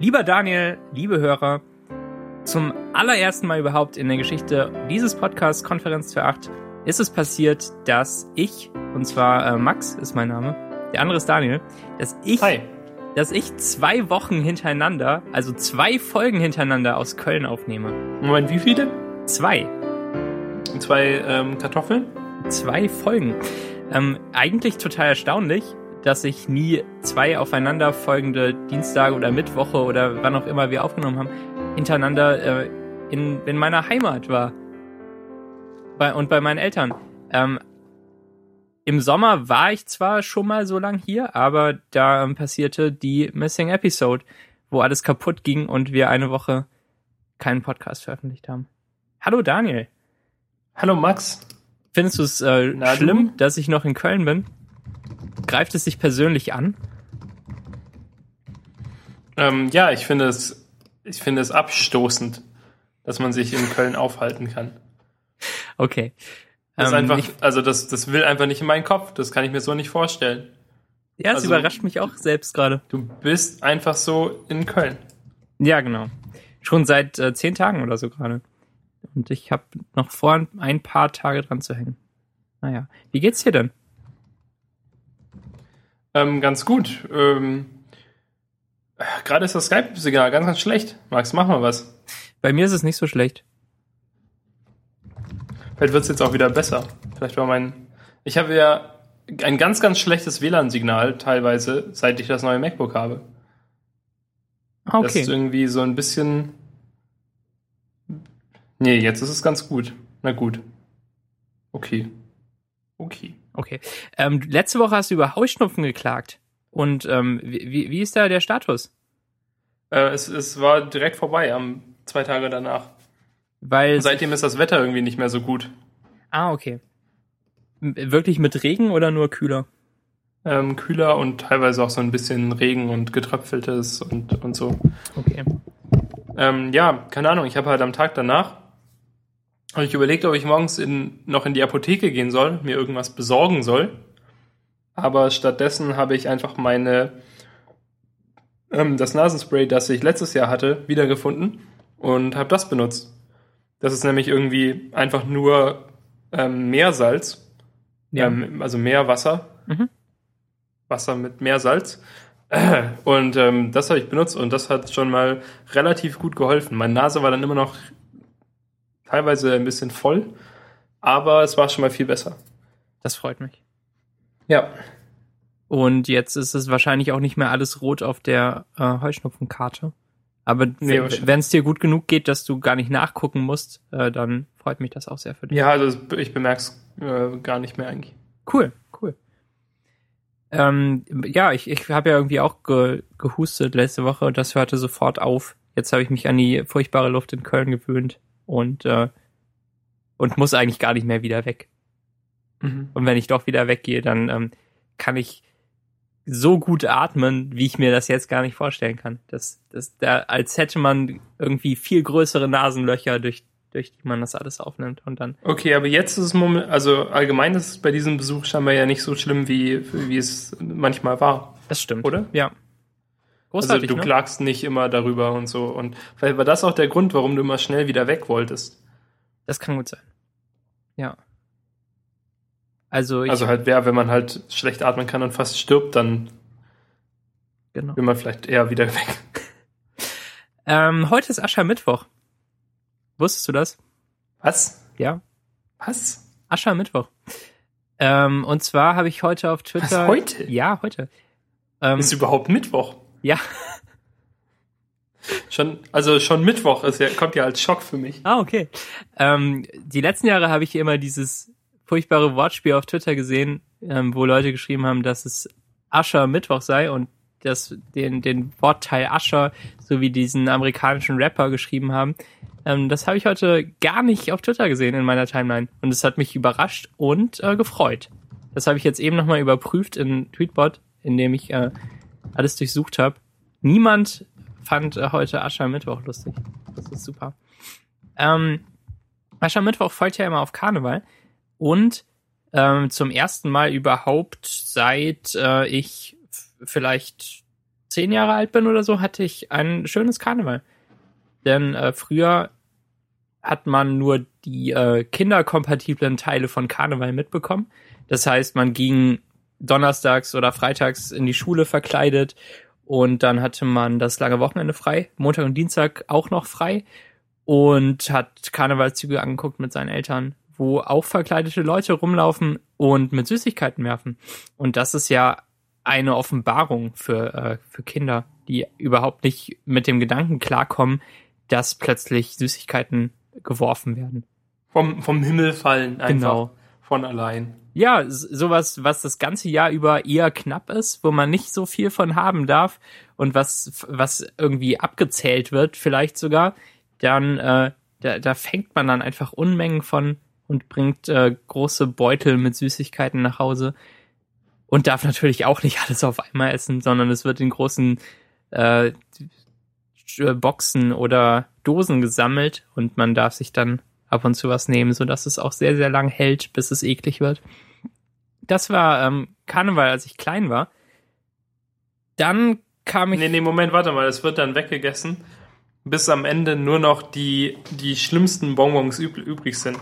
Lieber Daniel, liebe Hörer, zum allerersten Mal überhaupt in der Geschichte dieses Podcasts Konferenz für 8 ist es passiert, dass ich, und zwar äh, Max ist mein Name, der andere ist Daniel, dass ich, Hi. dass ich zwei Wochen hintereinander, also zwei Folgen hintereinander aus Köln aufnehme. Moment, wie viele? Zwei. Zwei ähm, Kartoffeln? Zwei Folgen. Ähm, eigentlich total erstaunlich, dass ich nie zwei aufeinanderfolgende Dienstage oder Mittwoche oder wann auch immer wir aufgenommen haben, hintereinander äh, in, in meiner Heimat war. Bei, und bei meinen Eltern. Ähm, Im Sommer war ich zwar schon mal so lang hier, aber da ähm, passierte die Missing Episode, wo alles kaputt ging und wir eine Woche keinen Podcast veröffentlicht haben. Hallo Daniel. Hallo Max. Findest du es äh, schlimm, dass ich noch in Köln bin? Greift es dich persönlich an? Ähm, ja, ich finde es, ich finde es abstoßend, dass man sich in Köln aufhalten kann. Okay. Das Ähm, einfach, also das, das will einfach nicht in meinen Kopf. Das kann ich mir so nicht vorstellen. ja, es also- überrascht mich auch selbst gerade. Du bist einfach so in Köln. Ja, genau. Schon seit äh, zehn Tagen oder so gerade. Und ich habe noch vor, ein paar Tage dran zu hängen. Naja. Wie geht's dir denn? Ähm, ganz gut. Ähm, Gerade ist das Skype-Signal ganz, ganz schlecht. Max, mach mal was. Bei mir ist es nicht so schlecht. Vielleicht wird es jetzt auch wieder besser. Vielleicht war mein. Ich habe ja ein ganz, ganz schlechtes WLAN-Signal teilweise, seit ich das neue MacBook habe. Ah, Das ist Okay. irgendwie so ein bisschen. Nee, jetzt ist es ganz gut. Na gut. Okay. Okay. Okay. Ähm, letzte Woche hast du über Heuschnupfen geklagt. Und ähm, wie, wie ist da der Status? Äh, es, es war direkt vorbei, am zwei Tage danach. Weil. Seitdem ist das Wetter irgendwie nicht mehr so gut. ah, okay. Wirklich mit Regen oder nur kühler? Ähm, kühler und teilweise auch so ein bisschen Regen und getröpfeltes und, und so. Okay. Ähm, ja, keine Ahnung. Ich habe halt am Tag danach habe ich überlegt, ob ich morgens in, noch in die Apotheke gehen soll, mir irgendwas besorgen soll. Aber stattdessen habe ich einfach meine ähm, das Nasenspray, das ich letztes Jahr hatte, wiedergefunden und habe das benutzt. Das ist nämlich irgendwie einfach nur ähm, Meersalz, Ja. ähm, also Meerwasser, Mhm. Wasser mit Meersalz. Und ähm, das habe ich benutzt und das hat schon mal relativ gut geholfen. Meine Nase war dann immer noch teilweise ein bisschen voll, aber es war schon mal viel besser. Das freut mich. Ja. Und jetzt ist es wahrscheinlich auch nicht mehr alles rot auf der äh, Heuschnupfenkarte. Aber Nee, wenn es dir gut genug geht, dass du gar nicht nachgucken musst, äh, dann freut mich das auch sehr für dich. Ja, also ich bemerke es äh, gar nicht mehr eigentlich. Cool, cool. Ähm, ja, ich, ich habe ja irgendwie auch ge, gehustet letzte Woche und das hörte sofort auf. Jetzt habe ich mich an die furchtbare Luft in Köln gewöhnt und, äh, und muss eigentlich gar nicht mehr wieder weg. Mhm. Und wenn ich doch wieder weggehe, dann ähm, kann ich so gut atmen, wie ich mir das jetzt gar nicht vorstellen kann. Das, das, da, als hätte man irgendwie viel größere Nasenlöcher, durch, durch die man das alles aufnimmt. Und dann, Okay, aber jetzt ist es moment, also allgemein ist es bei diesem Besuch scheinbar ja nicht so schlimm, wie, wie es manchmal war. das stimmt. Oder? Ja. Also Großartig, du ne? klagst nicht immer darüber und so. Und vielleicht war das auch der Grund, warum du immer schnell wieder weg wolltest. Das kann gut sein. Ja. Also Also halt, wer, wenn man halt schlecht atmen kann und fast stirbt, dann genau. will man vielleicht eher wieder weg. Ähm, heute ist Aschermittwoch. Wusstest du das? Was? Ja. Was? Aschermittwoch. Ähm, und zwar habe ich heute auf Twitter. Was, heute? Ja, heute. Ähm, Ist überhaupt Mittwoch? Ja. Schon, also schon Mittwoch ist ja, kommt ja als Schock für mich. Ah, okay. Ähm, die letzten Jahre habe ich immer dieses furchtbare Wortspiel auf Twitter gesehen, ähm, wo Leute geschrieben haben, dass es Ascher Mittwoch sei und das, den, den Wortteil Ascher sowie diesen amerikanischen Rapper geschrieben haben. Ähm, das habe ich heute gar nicht auf Twitter gesehen in meiner Timeline. Und es hat mich überrascht und äh, gefreut. Das habe ich jetzt eben nochmal überprüft in Tweetbot, in dem ich äh, alles durchsucht habe. Niemand fand äh, heute Aschermittwoch lustig. Das ist super. Ähm, Aschermittwoch folgt ja immer auf Karneval. Und ähm, zum ersten Mal überhaupt seit äh, ich vielleicht zehn Jahre alt bin oder so, hatte ich ein schönes Karneval. Denn äh, früher hat man nur die äh, kinderkompatiblen Teile von Karneval mitbekommen. Das heißt, man ging donnerstags oder freitags in die Schule verkleidet und dann hatte man das lange Wochenende frei, Montag und Dienstag auch noch frei und hat Karnevalszüge angeguckt mit seinen Eltern, wo auch verkleidete Leute rumlaufen und mit Süßigkeiten werfen. Und das ist ja eine Offenbarung für, äh, für Kinder, die überhaupt nicht mit dem Gedanken klarkommen, dass plötzlich Süßigkeiten geworfen werden. Vom, vom Himmel fallen einfach genau. von allein. Ja, sowas, was das ganze Jahr über eher knapp ist, wo man nicht so viel von haben darf und was, was irgendwie abgezählt wird, vielleicht sogar, dann äh, da, da fängt man dann einfach Unmengen von und bringt äh, große Beutel mit Süßigkeiten nach Hause und darf natürlich auch nicht alles auf einmal essen, sondern es wird in großen äh, Boxen oder Dosen gesammelt und man darf sich dann ab und zu was nehmen, so dass es auch sehr, sehr lang hält, bis es eklig wird. Das war ähm, Karneval, als ich klein war. Dann kam ich. Nee, nee, Moment, warte mal, es wird dann weggegessen, bis am Ende nur noch die, die schlimmsten Bonbons üb übrig sind.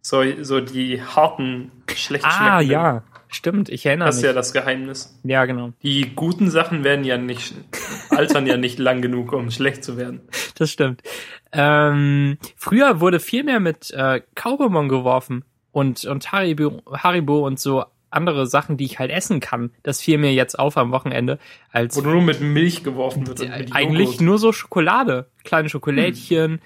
So, so die harten, schlecht Ah, ja. Stimmt, ich erinnere das mich. Das ist ja das Geheimnis. Ja, genau. Die guten Sachen werden ja nicht, altern ja nicht lang genug, um schlecht zu werden. Das stimmt. Ähm, früher wurde viel mehr mit äh, Kaubonbon geworfen und, und Haribo, Haribo und so andere Sachen, die ich halt essen kann. Das fiel mir jetzt auf am Wochenende. Als Wo nur mit Milch geworfen wird. eigentlich nur so Schokolade. Kleine Schokolädchen, hm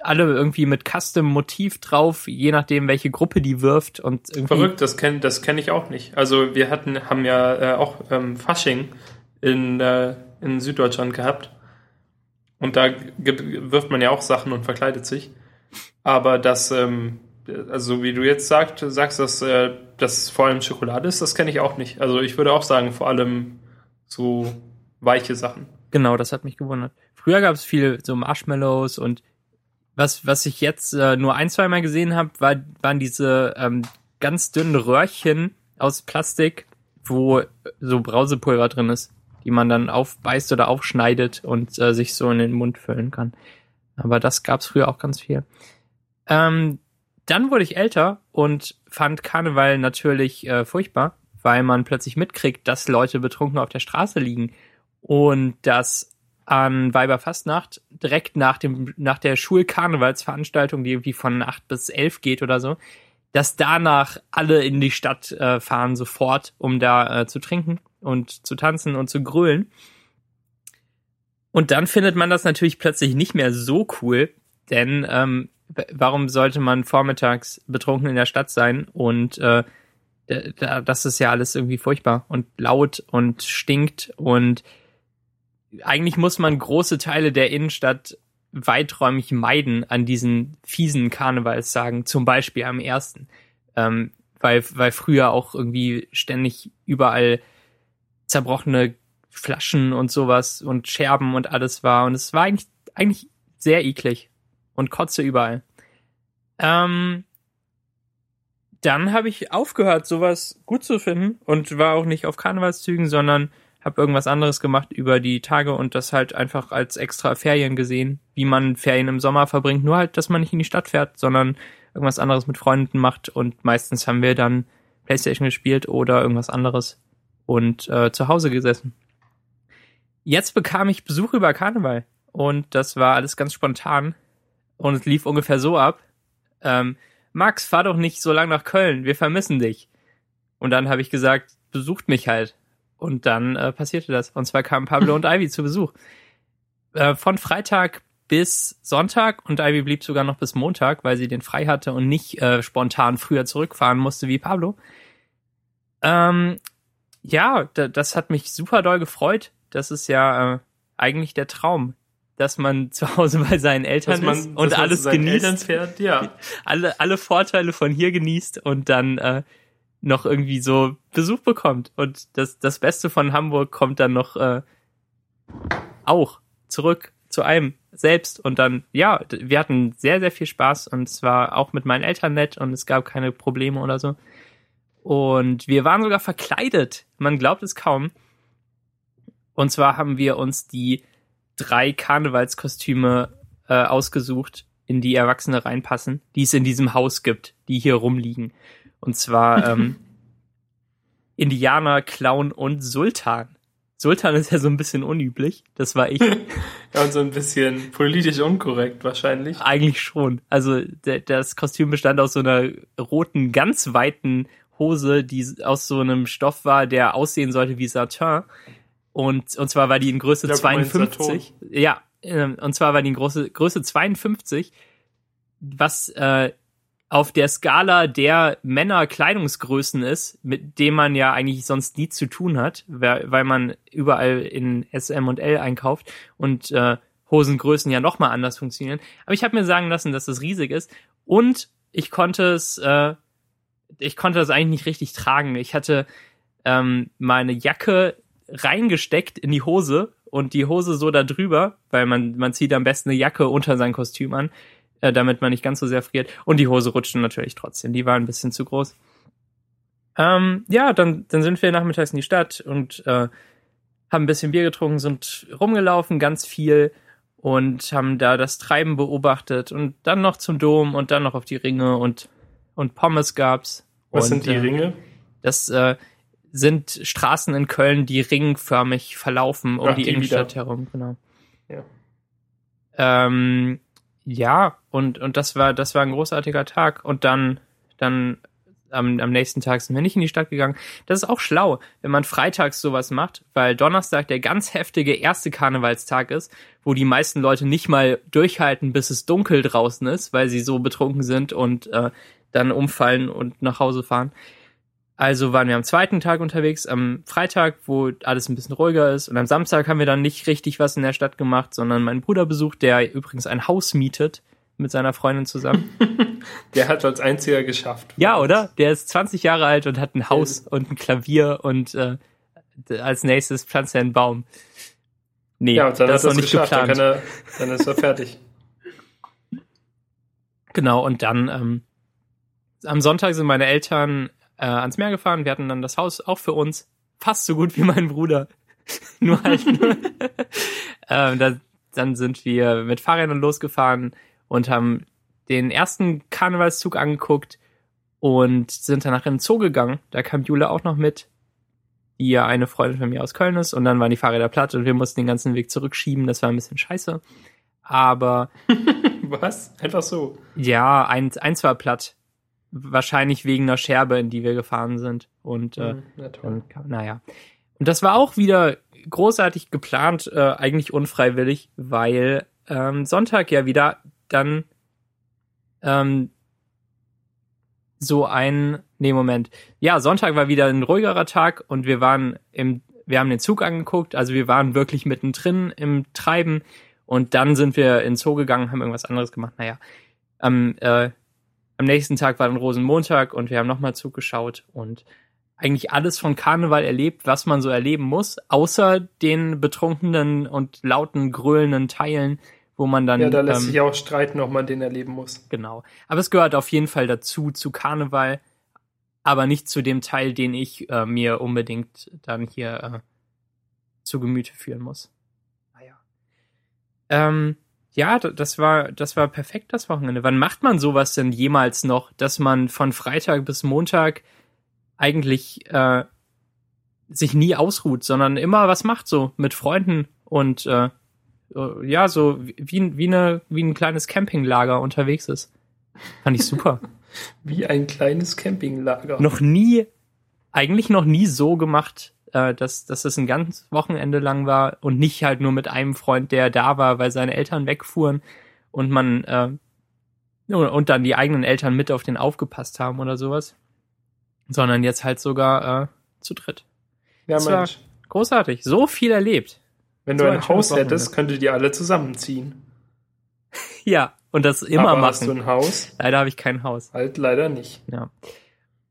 alle irgendwie mit Custom-Motiv drauf, je nachdem, welche Gruppe die wirft. Und irgendwie Verrückt, das kenne das kenn ich auch nicht. Also wir hatten, haben ja äh, auch ähm, Fasching in, äh, in Süddeutschland gehabt. Und da wirft man ja auch Sachen und verkleidet sich. Aber das, ähm, also wie du jetzt sagt, sagst, dass äh, das vor allem Schokolade ist, das kenne ich auch nicht. Also ich würde auch sagen, vor allem so weiche Sachen. Genau, das hat mich gewundert. Früher gab es viel so Marshmallows und was, was ich jetzt äh, nur ein, zwei Mal gesehen habe, war, waren diese ähm, ganz dünnen Röhrchen aus Plastik, wo so Brausepulver drin ist, die man dann aufbeißt oder aufschneidet und äh, sich so in den Mund füllen kann. Aber das gab's früher auch ganz viel. Ähm, dann wurde ich älter und fand Karneval natürlich äh, furchtbar, weil man plötzlich mitkriegt, dass Leute betrunken auf der Straße liegen und dass an Weiberfastnacht, direkt nach dem, nach der Schulkarnevalsveranstaltung, die irgendwie von acht bis elf geht oder so, dass danach alle in die Stadt äh, fahren sofort, um da äh, zu trinken und zu tanzen und zu grölen. Und dann findet man das natürlich plötzlich nicht mehr so cool, denn ähm, warum sollte man vormittags betrunken in der Stadt sein und äh, das ist ja alles irgendwie furchtbar und laut und stinkt und eigentlich muss man große Teile der Innenstadt weiträumig meiden an diesen fiesen Karnevalstagen, zum Beispiel am ersten. Ähm, weil, weil früher auch irgendwie ständig überall zerbrochene Flaschen und sowas und Scherben und alles war. Und es war eigentlich, eigentlich sehr eklig und kotze überall. Ähm, dann habe ich aufgehört, sowas gut zu finden und war auch nicht auf Karnevalszügen, sondern habe irgendwas anderes gemacht über die Tage und das halt einfach als extra Ferien gesehen, wie man Ferien im Sommer verbringt. Nur halt, dass man nicht in die Stadt fährt, sondern irgendwas anderes mit Freunden macht und meistens haben wir dann Playstation gespielt oder irgendwas anderes und äh, zu Hause gesessen. Jetzt bekam ich Besuch über Karneval und das war alles ganz spontan und es lief ungefähr so ab. Ähm, Max, fahr doch nicht so lang nach Köln, wir vermissen dich. Und dann habe ich gesagt, besucht mich halt. Und dann äh, passierte das. Und zwar kamen Pablo und Ivy zu Besuch. Äh, von Freitag bis Sonntag und Ivy blieb sogar noch bis Montag, weil sie den frei hatte und nicht äh, spontan früher zurückfahren musste wie Pablo. Ähm, ja, das hat mich super doll gefreut. Das ist ja äh, eigentlich der Traum, dass man zu Hause bei seinen Eltern man, ist und alles genießt. Fährt, ja. Alle, alle Vorteile von hier genießt und dann äh, noch irgendwie so Besuch bekommt. Und das, das Beste von Hamburg kommt dann noch äh, auch zurück zu einem selbst. Und dann, ja, wir hatten sehr, sehr viel Spaß und es war auch mit meinen Eltern nett und es gab keine Probleme oder so. Und wir waren sogar verkleidet. Man glaubt es kaum. Und zwar haben wir uns die drei Karnevalskostüme äh, ausgesucht, in die Erwachsene reinpassen, die es in diesem Haus gibt, die hier rumliegen. Und zwar ähm, Indianer, Clown und Sultan. Sultan ist ja so ein bisschen unüblich. Das war ich. ja, und so ein bisschen politisch unkorrekt wahrscheinlich. Eigentlich schon. Also das Kostüm bestand aus so einer roten, ganz weiten Hose, die aus so einem Stoff war, der aussehen sollte wie Satin. Und, und zwar war die in Größe ja, 52. Ja, ähm, und zwar war die in Größe, Größe 52, was äh, auf der Skala der Männer-Kleidungsgrößen ist, mit dem man ja eigentlich sonst nie zu tun hat, weil, man überall in SM und L einkauft und äh, Hosengrößen ja nochmal anders funktionieren. Aber ich habe mir sagen lassen, dass es riesig ist und ich konnte es, äh, ich konnte das eigentlich nicht richtig tragen. Ich hatte ähm, meine Jacke reingesteckt in die Hose und die Hose so da drüber, weil man, man zieht am besten eine Jacke unter sein Kostüm an äh, damit man nicht ganz so sehr friert. Und die Hose rutschte natürlich trotzdem, die war ein bisschen zu groß. Ähm, ja, dann, dann sind wir nachmittags in die Stadt und äh, haben ein bisschen Bier getrunken, sind rumgelaufen, ganz viel und haben da das Treiben beobachtet und dann noch zum Dom und dann noch auf die Ringe und, und Pommes gab's. Was und, sind die äh, Ringe? Das äh, sind Straßen in Köln, die ringförmig verlaufen um Ach, die, die Innenstadt wieder. herum, genau. Ja. Ähm, ja, und, und das war, das war ein großartiger Tag. Und dann, dann am, am nächsten Tag sind wir nicht in die Stadt gegangen. Das ist auch schlau, wenn man freitags sowas macht, weil Donnerstag der ganz heftige erste Karnevalstag ist, wo die meisten Leute nicht mal durchhalten, bis es dunkel draußen ist, weil sie so betrunken sind und äh, dann umfallen und nach Hause fahren. Also waren wir am zweiten Tag unterwegs, am Freitag, wo alles ein bisschen ruhiger ist. Und am Samstag haben wir dann nicht richtig was in der Stadt gemacht, sondern meinen Bruder besucht, der übrigens ein Haus mietet mit seiner Freundin zusammen. der hat als einziger geschafft. Ja, oder? Der ist 20 Jahre alt und hat ein Haus und ein Klavier und äh, als nächstes pflanzt er einen Baum. Nee, ja, dann das ist noch nicht geschafft. geplant. Dann, er, dann ist er fertig. Genau, und dann ähm, am Sonntag sind meine Eltern äh, ans Meer gefahren. Wir hatten dann das Haus auch für uns. Fast so gut wie mein Bruder. nur halt nur. ähm, da, dann sind wir mit Fahrrädern losgefahren und haben den ersten Karnevalszug angeguckt und sind danach in den Zoo gegangen. Da kam Jule auch noch mit, die ja eine Freundin von mir aus Köln ist. Und dann waren die Fahrräder platt und wir mussten den ganzen Weg zurückschieben. Das war ein bisschen scheiße. Aber Was? Einfach so. ja, eins, eins war platt. Wahrscheinlich wegen einer Scherbe, in die wir gefahren sind. Und äh, Hm, na dann naja. Und das war auch wieder großartig geplant, äh, eigentlich unfreiwillig, weil ähm, Sonntag ja wieder dann ähm, so ein, nee, Moment. Ja, Sonntag war wieder ein ruhigerer Tag und wir waren im, wir haben den Zug angeguckt, also wir waren wirklich mittendrin im Treiben und dann sind wir ins Zoo gegangen, haben irgendwas anderes gemacht. Naja, am, äh, am nächsten Tag war dann Rosenmontag und wir haben nochmal Zug geschaut und eigentlich alles von Karneval erlebt, was man so erleben muss, außer den betrunkenen und lauten, gröhlenden Teilen, wo man dann Ja, da lässt ähm, sich auch streiten, ob man den erleben muss. Genau. Aber es gehört auf jeden Fall dazu, zu Karneval, aber nicht zu dem Teil, den ich äh, mir unbedingt dann hier äh, zu Gemüte führen muss. Naja. Ähm, ja, das war, das war perfekt das Wochenende. Wann macht man sowas denn jemals noch, dass man von Freitag bis Montag eigentlich äh, sich nie ausruht, sondern immer was macht so mit Freunden und äh, äh, ja, so wie, wie, eine, wie ein kleines Campinglager unterwegs ist. Fand ich super. Wie ein kleines Campinglager. noch nie, eigentlich noch nie so gemacht, äh, dass, dass es ein ganzes Wochenende lang war und nicht halt nur mit einem Freund, der da war, weil seine Eltern wegfuhren und man äh, und dann die eigenen Eltern mit auf den aufgepasst haben oder sowas. Sondern jetzt halt sogar äh, zu dritt. ja, das Mensch. Großartig. So viel erlebt. Wenn so du ein Haus hättest, könntet ihr alle zusammenziehen. Ja, und das immer Aber hast du machen. ein Haus? Leider habe ich kein Haus. Halt leider nicht. Ja.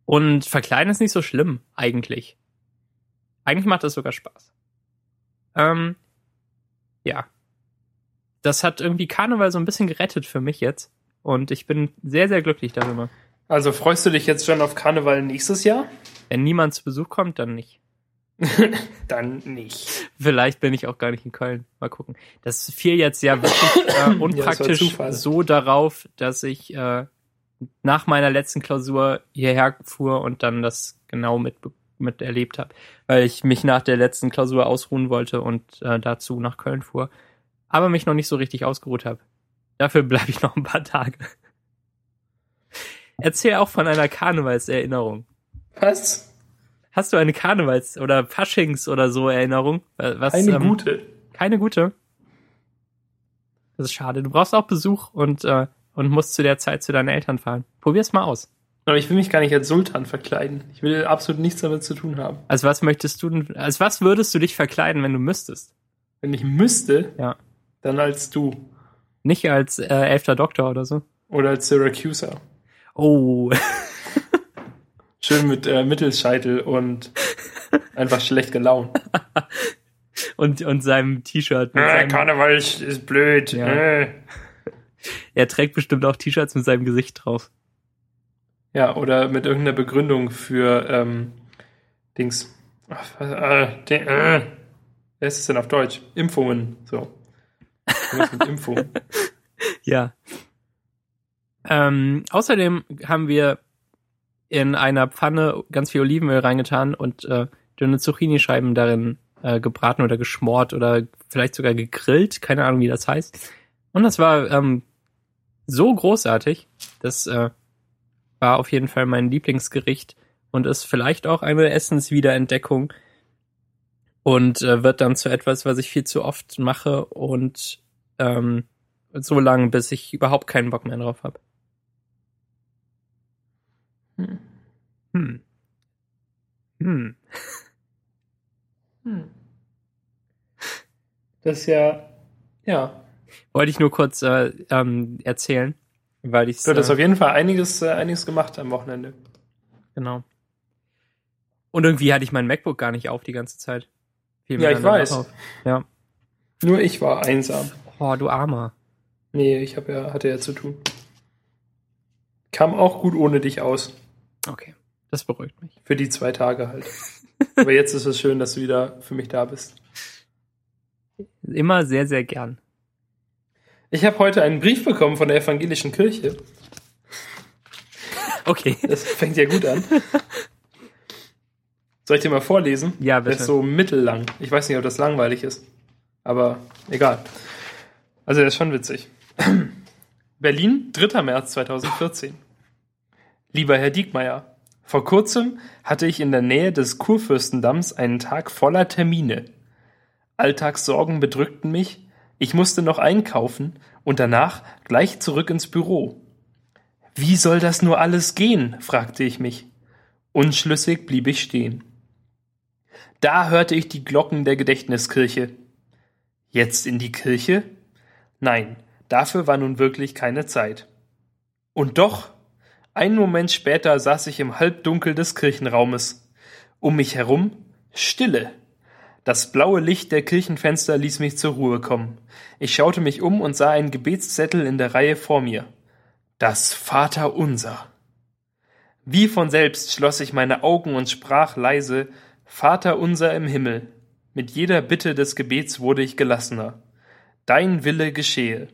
Und verkleiden ist nicht so schlimm, eigentlich. Eigentlich macht das sogar Spaß. Ähm, ja. Das hat irgendwie Karneval so ein bisschen gerettet für mich jetzt. Und ich bin sehr, sehr glücklich darüber. Also freust du dich jetzt schon auf Karneval nächstes Jahr? Wenn niemand zu Besuch kommt, dann nicht. Dann nicht. Vielleicht bin ich auch gar nicht in Köln. Mal gucken. Das fiel jetzt ja wirklich äh, unpraktisch Zufall. so darauf, dass ich äh, nach meiner letzten Klausur hierher fuhr und dann das genau mit, miterlebt habe, weil ich mich nach der letzten Klausur ausruhen wollte und äh, dazu nach Köln fuhr, aber mich noch nicht so richtig ausgeruht habe. Dafür bleibe ich noch ein paar Tage. Erzähl auch von einer Karnevalserinnerung. Was? Hast du eine Karnevals- oder Faschings- oder so Erinnerung? Was, Eine ähm, gute. Keine gute. Das ist schade. Du brauchst auch Besuch und, äh, und musst zu der Zeit zu deinen Eltern fahren. Probier's mal aus. Aber ich will mich gar nicht als Sultan verkleiden. Ich will absolut nichts damit zu tun haben. Als was möchtest du denn, als was würdest du dich verkleiden, wenn du müsstest? Wenn ich müsste, Ja. dann als du. Nicht als äh, elfter Doktor oder so. Oder als Syracuser. Oh, Schön mit äh, Mittelscheitel und einfach schlecht gelaunt. und, und seinem T-Shirt. Äh, seinem- Karneval ist ist blöd. Ja. Äh. Er trägt bestimmt auch T-Shirts mit seinem Gesicht drauf. Ja, oder mit irgendeiner Begründung für ähm, Dings. Ach, was, äh, de, äh. Wer ist denn auf Deutsch? Impfungen. So. Irgendwas mit Impfungen. Ja. Ähm, außerdem haben wir in einer Pfanne ganz viel Olivenöl reingetan und äh, dünne Zucchini-Scheiben darin äh, gebraten oder geschmort oder vielleicht sogar gegrillt. Keine Ahnung, wie das heißt. Und das war ähm, so großartig. Das äh, war auf jeden Fall mein Lieblingsgericht und ist vielleicht auch eine Essenswiederentdeckung und äh, wird dann zu etwas, was ich viel zu oft mache und ähm, so lange, bis ich überhaupt keinen Bock mehr drauf habe. Hm. Hm. Hm. Hm. Das ist ja, ja. Wollte ich nur kurz äh, ähm, erzählen, weil ich Du hattest äh, auf jeden Fall einiges, äh, einiges gemacht am Wochenende. genau. Und irgendwie hatte ich mein MacBook gar nicht auf die ganze Zeit. Fiel mir Ja, ich weiß. Auf. Ja. Nur ich war einsam. Oh, du Armer. Nee, ich hab ja, hatte ja zu tun. Kam auch gut ohne dich aus. Okay, das beruhigt mich. Für die zwei Tage halt. Aber jetzt ist es schön, dass du wieder für mich da bist. Immer sehr, sehr gern. Ich habe heute einen Brief bekommen von der evangelischen Kirche. Okay. Das fängt ja gut an. Soll ich dir mal vorlesen? Ja, Der bitte. ist so mittellang. Ich weiß nicht, ob das langweilig ist. Aber egal. Also, der ist schon witzig. Berlin, 3. März 2014. Lieber Herr Diekmeyer, vor kurzem hatte ich in der Nähe des Kurfürstendamms einen Tag voller Termine. Alltagssorgen bedrückten mich, ich musste noch einkaufen und danach gleich zurück ins Büro. Wie soll das nur alles gehen? fragte ich mich. Unschlüssig blieb ich stehen. Da hörte ich die Glocken der Gedächtniskirche. Jetzt in die Kirche? Nein, dafür war nun wirklich keine Zeit. Und doch, einen Moment später saß ich im Halbdunkel des Kirchenraumes. Um mich herum Stille. Das blaue Licht der Kirchenfenster ließ mich zur Ruhe kommen. Ich schaute mich um und sah einen Gebetszettel in der Reihe vor mir. Das Vaterunser. Wie von selbst schloss ich meine Augen und sprach leise Vater unser im Himmel. Mit jeder Bitte des Gebets wurde ich gelassener. Dein Wille geschehe.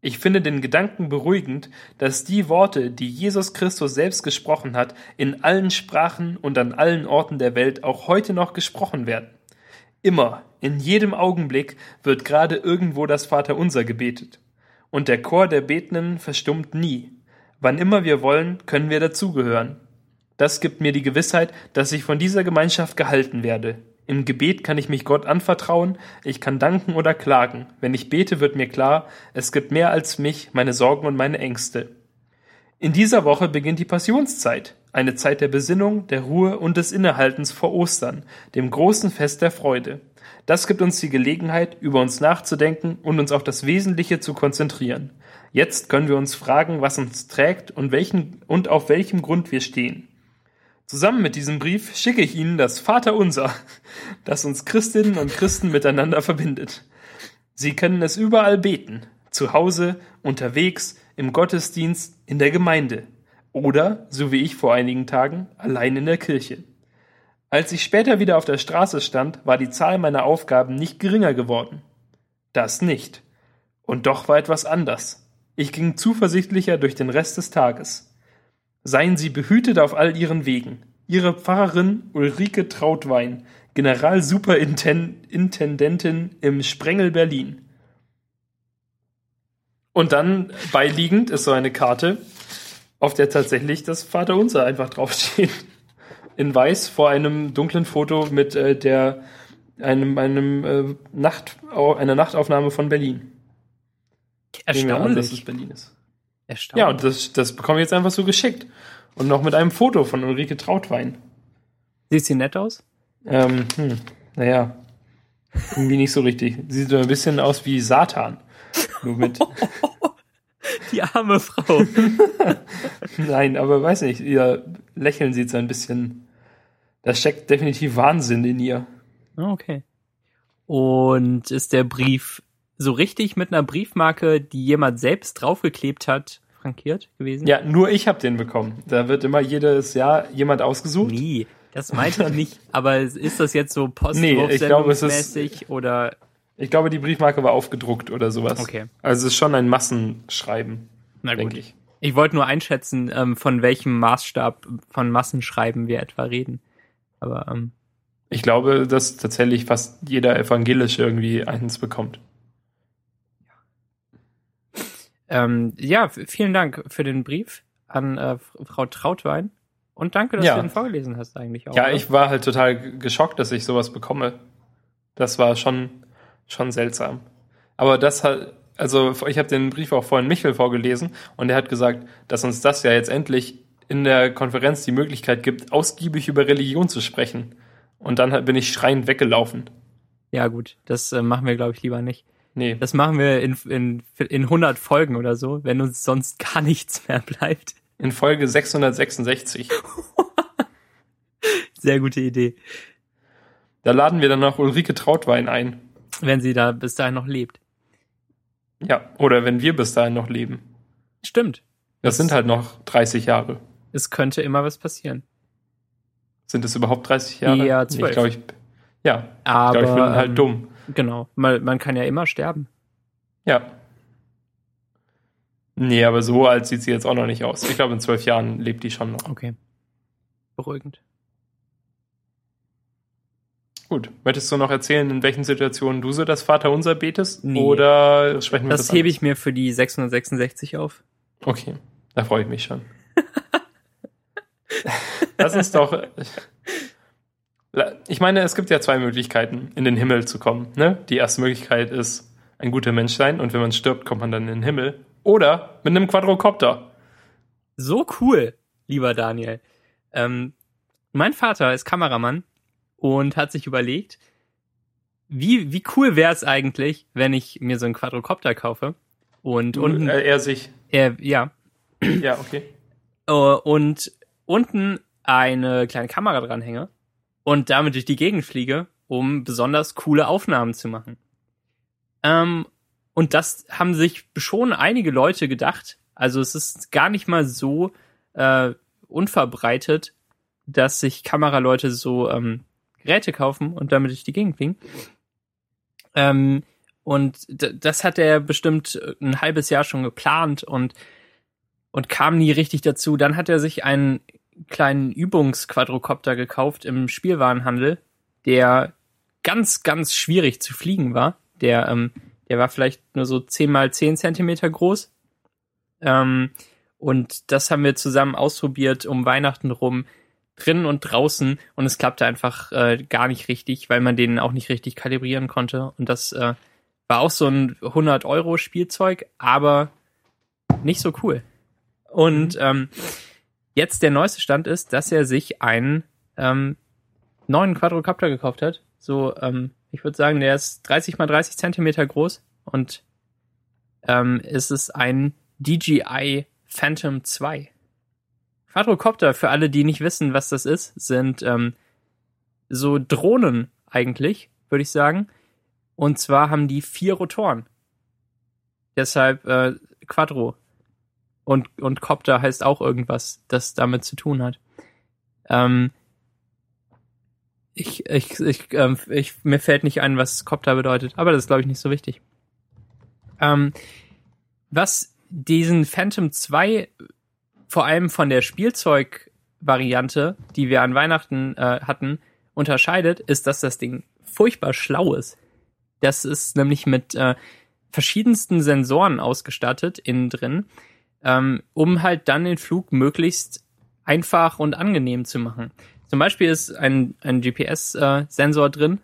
Ich finde den Gedanken beruhigend, dass die Worte, die Jesus Christus selbst gesprochen hat, in allen Sprachen und an allen Orten der Welt auch heute noch gesprochen werden. Immer, in jedem Augenblick wird gerade irgendwo das Vaterunser gebetet. Und der Chor der Betenden verstummt nie. Wann immer wir wollen, können wir dazugehören. Das gibt mir die Gewissheit, dass ich von dieser Gemeinschaft gehalten werde. Im Gebet kann ich mich Gott anvertrauen, ich kann danken oder klagen. Wenn ich bete, wird mir klar, es gibt mehr als mich, meine Sorgen und meine Ängste. In dieser Woche beginnt die Passionszeit, eine Zeit der Besinnung, der Ruhe und des Innehaltens vor Ostern, dem großen Fest der Freude. Das gibt uns die Gelegenheit, über uns nachzudenken und uns auf das Wesentliche zu konzentrieren. Jetzt können wir uns fragen, was uns trägt und, welchen, und auf welchem Grund wir stehen. Zusammen mit diesem Brief schicke ich Ihnen das Vaterunser, das uns Christinnen und Christen miteinander verbindet. Sie können es überall beten, zu Hause, unterwegs, im Gottesdienst, in der Gemeinde oder, so wie ich vor einigen Tagen, allein in der Kirche. Als ich später wieder auf der Straße stand, war die Zahl meiner Aufgaben nicht geringer geworden. Das nicht. Und doch war etwas anders. Ich ging zuversichtlicher durch den Rest des Tages. Seien Sie behütet auf all Ihren Wegen. Ihre Pfarrerin Ulrike Trautwein, Generalsuperintendentin im Sprengel Berlin. Und dann beiliegend ist so eine Karte, auf der tatsächlich das Vaterunser einfach draufsteht. In weiß vor einem dunklen Foto mit äh, der einem, einem äh, Nacht, einer Nachtaufnahme von Berlin. Wir an, dass es Berlin ist. Erstaunlich. Ja, und das, das bekomme ich jetzt einfach so geschickt. Und noch mit einem Foto von Ulrike Trautwein. Sieht sie nett aus? Ähm, hm, naja, irgendwie nicht so richtig. Sieht so ein bisschen aus wie Satan. Nur mit. Die arme Frau. Nein, aber weiß nicht, ihr Lächeln sieht so ein bisschen. Da steckt definitiv Wahnsinn in ihr. Ah, Okay. Und ist der Brief so richtig mit einer Briefmarke, die jemand selbst draufgeklebt hat, frankiert gewesen? Ja, nur ich habe den bekommen. Da wird immer jedes Jahr jemand ausgesucht. Nie. Das meinte ich nicht. Aber ist das jetzt so Nee, ich glaube, es ist- oder Ich glaube, die Briefmarke war aufgedruckt oder sowas. Okay. Also es ist schon ein Massenschreiben, na denke ich. Ich wollte nur einschätzen, ähm, von welchem Maßstab von Massenschreiben wir etwa reden. Aber ähm, Ich glaube, dass tatsächlich fast jeder Evangelische irgendwie eins bekommt. ähm, ja, vielen Dank für den Brief an äh, Frau Trautwein. Und danke, dass Ja. du den vorgelesen hast eigentlich auch. Ja, oder? ich war halt total geschockt, dass ich sowas bekomme. Das war schon, schon seltsam. Aber das hat, also ich habe den Brief auch vorhin Michel vorgelesen und er hat gesagt, dass uns das ja jetzt endlich in der Konferenz die Möglichkeit gibt, ausgiebig über Religion zu sprechen. Und dann bin ich schreiend weggelaufen. Ja, gut, das äh, machen wir, glaube ich, lieber nicht. Nee, Das machen wir in, in, in 100 Folgen oder so, wenn uns sonst gar nichts mehr bleibt. in Folge 666. Sehr gute Idee. Da laden wir dann noch Ulrike Trautwein ein. Wenn sie da bis dahin noch lebt. Ja, oder wenn wir bis dahin noch leben. Stimmt. Das sind halt noch 30 Jahre. Es könnte immer was passieren. Sind es überhaupt 30 Jahre? Nee, 12. Ich glaube, ich, ja, Aber ich, glaub, ich bin halt dumm. Genau. Man, man kann ja immer sterben. Ja. Nee, aber so alt sieht sie jetzt auch noch nicht aus. Ich glaube, in zwölf Jahren lebt die schon noch. Okay. Beruhigend. Gut. Möchtest du noch erzählen, in welchen Situationen du so das Vaterunser betest? Nee. Oder sprechen wir Das das hebe ich mir für die 666 auf. Okay, da freue ich mich schon. Das ist doch. Ich meine, es gibt ja zwei Möglichkeiten, in den Himmel zu kommen. Ne? Die erste Möglichkeit ist, ein guter Mensch sein und wenn man stirbt, kommt man dann in den Himmel. Oder mit einem Quadrocopter. So cool, lieber Daniel. Ähm, mein Vater ist Kameramann und hat sich überlegt, wie, wie cool wäre es eigentlich, wenn ich mir so einen Quadrocopter kaufe und unten, äh, er sich. äh, ja, Ja, okay. äh, und unten eine kleine Kamera dranhänge und damit durch die Gegend fliege, um besonders coole Aufnahmen zu machen. Ähm, und das haben sich schon einige Leute gedacht. Also es ist gar nicht mal so äh, unverbreitet, dass sich Kameraleute so ähm, Geräte kaufen und damit durch die Gegend fliegen. Ähm, und das hat er bestimmt ein halbes Jahr schon geplant und und kam nie richtig dazu. Dann hat er sich einen kleinen Übungsquadrocopter gekauft im Spielwarenhandel, der ganz, ganz schwierig zu fliegen war. Der, ähm, der war vielleicht nur so 10 mal 10 Zentimeter groß. Ähm, und das haben wir zusammen ausprobiert um Weihnachten rum, drinnen und draußen. Und es klappte einfach äh, gar nicht richtig, weil man den auch nicht richtig kalibrieren konnte. Und das äh, war auch so ein 100 Euro Spielzeug, aber nicht so cool. Und ähm, jetzt der neueste Stand ist, dass er sich einen ähm, neuen Quadrocopter gekauft hat. So, ähm, ich würde sagen, der ist 30 mal 30 Zentimeter groß und ähm, es ist ein DJI Phantom 2. Quadrocopter, für alle, die nicht wissen, was das ist, sind ähm, so Drohnen eigentlich, würde ich sagen. Und zwar haben die vier Rotoren. Deshalb äh, Quadro. Und, und Copter heißt auch irgendwas, das damit zu tun hat. Ähm, Ich, ich, ich, ähm, ich, mir fällt nicht ein, was Copter bedeutet, aber das ist, glaube ich, nicht so wichtig. Ähm, was diesen Phantom 2 vor allem von der Spielzeugvariante, die wir an Weihnachten äh, hatten, unterscheidet, ist, dass das Ding furchtbar schlau ist. Das ist nämlich mit äh, verschiedensten Sensoren ausgestattet innen drin, ähm, um halt dann den Flug möglichst einfach und angenehm zu machen. Zum Beispiel ist ein, ein GPS-Sensor äh, drin,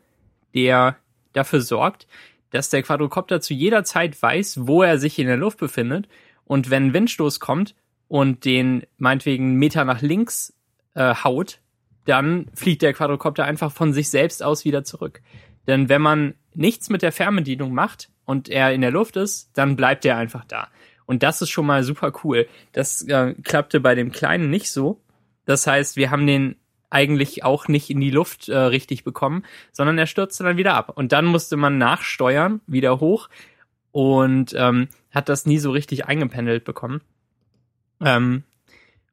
der dafür sorgt, dass der Quadrocopter zu jeder Zeit weiß, wo er sich in der Luft befindet. Und wenn Windstoß kommt und den meinetwegen Meter nach links äh, haut, dann fliegt der Quadrocopter einfach von sich selbst aus wieder zurück. Denn wenn man nichts mit der Fernbedienung macht und er in der Luft ist, dann bleibt er einfach da. Und das ist schon mal super cool. Das äh, klappte bei dem Kleinen nicht so. Das heißt, wir haben den eigentlich auch nicht in die Luft äh, richtig bekommen, sondern er stürzte dann wieder ab. Und dann musste man nachsteuern, wieder hoch und ähm, hat das nie so richtig eingependelt bekommen. Ähm,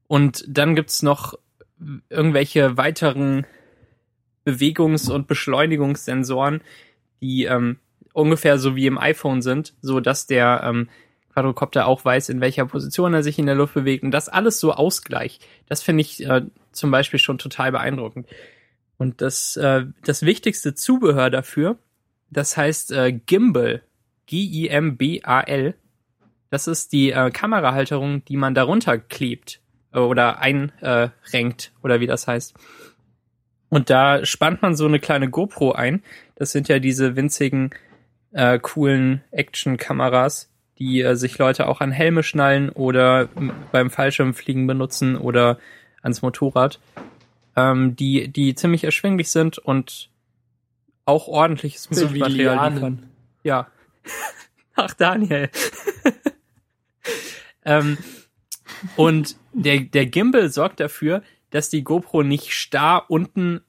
und dann gibt's noch irgendwelche weiteren Bewegungs- und Beschleunigungssensoren, die ähm, ungefähr so wie im iPhone sind, so dass der ähm, Quadrocopter auch weiß, in welcher Position er sich in der Luft bewegt und das alles so ausgleicht. Das finde ich äh, zum Beispiel schon total beeindruckend. Und das, äh, das wichtigste Zubehör dafür, das heißt äh, Gimbal, G-I-M-B-A-L. Das ist die äh, Kamerahalterung, die man darunter klebt äh, oder einrenkt oder wie das heißt. Und da spannt man so eine kleine GoPro ein. Das sind ja diese winzigen, äh, coolen Action-Kameras, die äh, sich Leute auch an Helme schnallen oder beim Fallschirmfliegen benutzen oder ans Motorrad, ähm, die, die ziemlich erschwinglich sind und auch ordentliches so Bildmaterial liefern. Ja. Ach, Daniel. ähm, und der, der Gimbal sorgt dafür, dass die GoPro nicht starr unten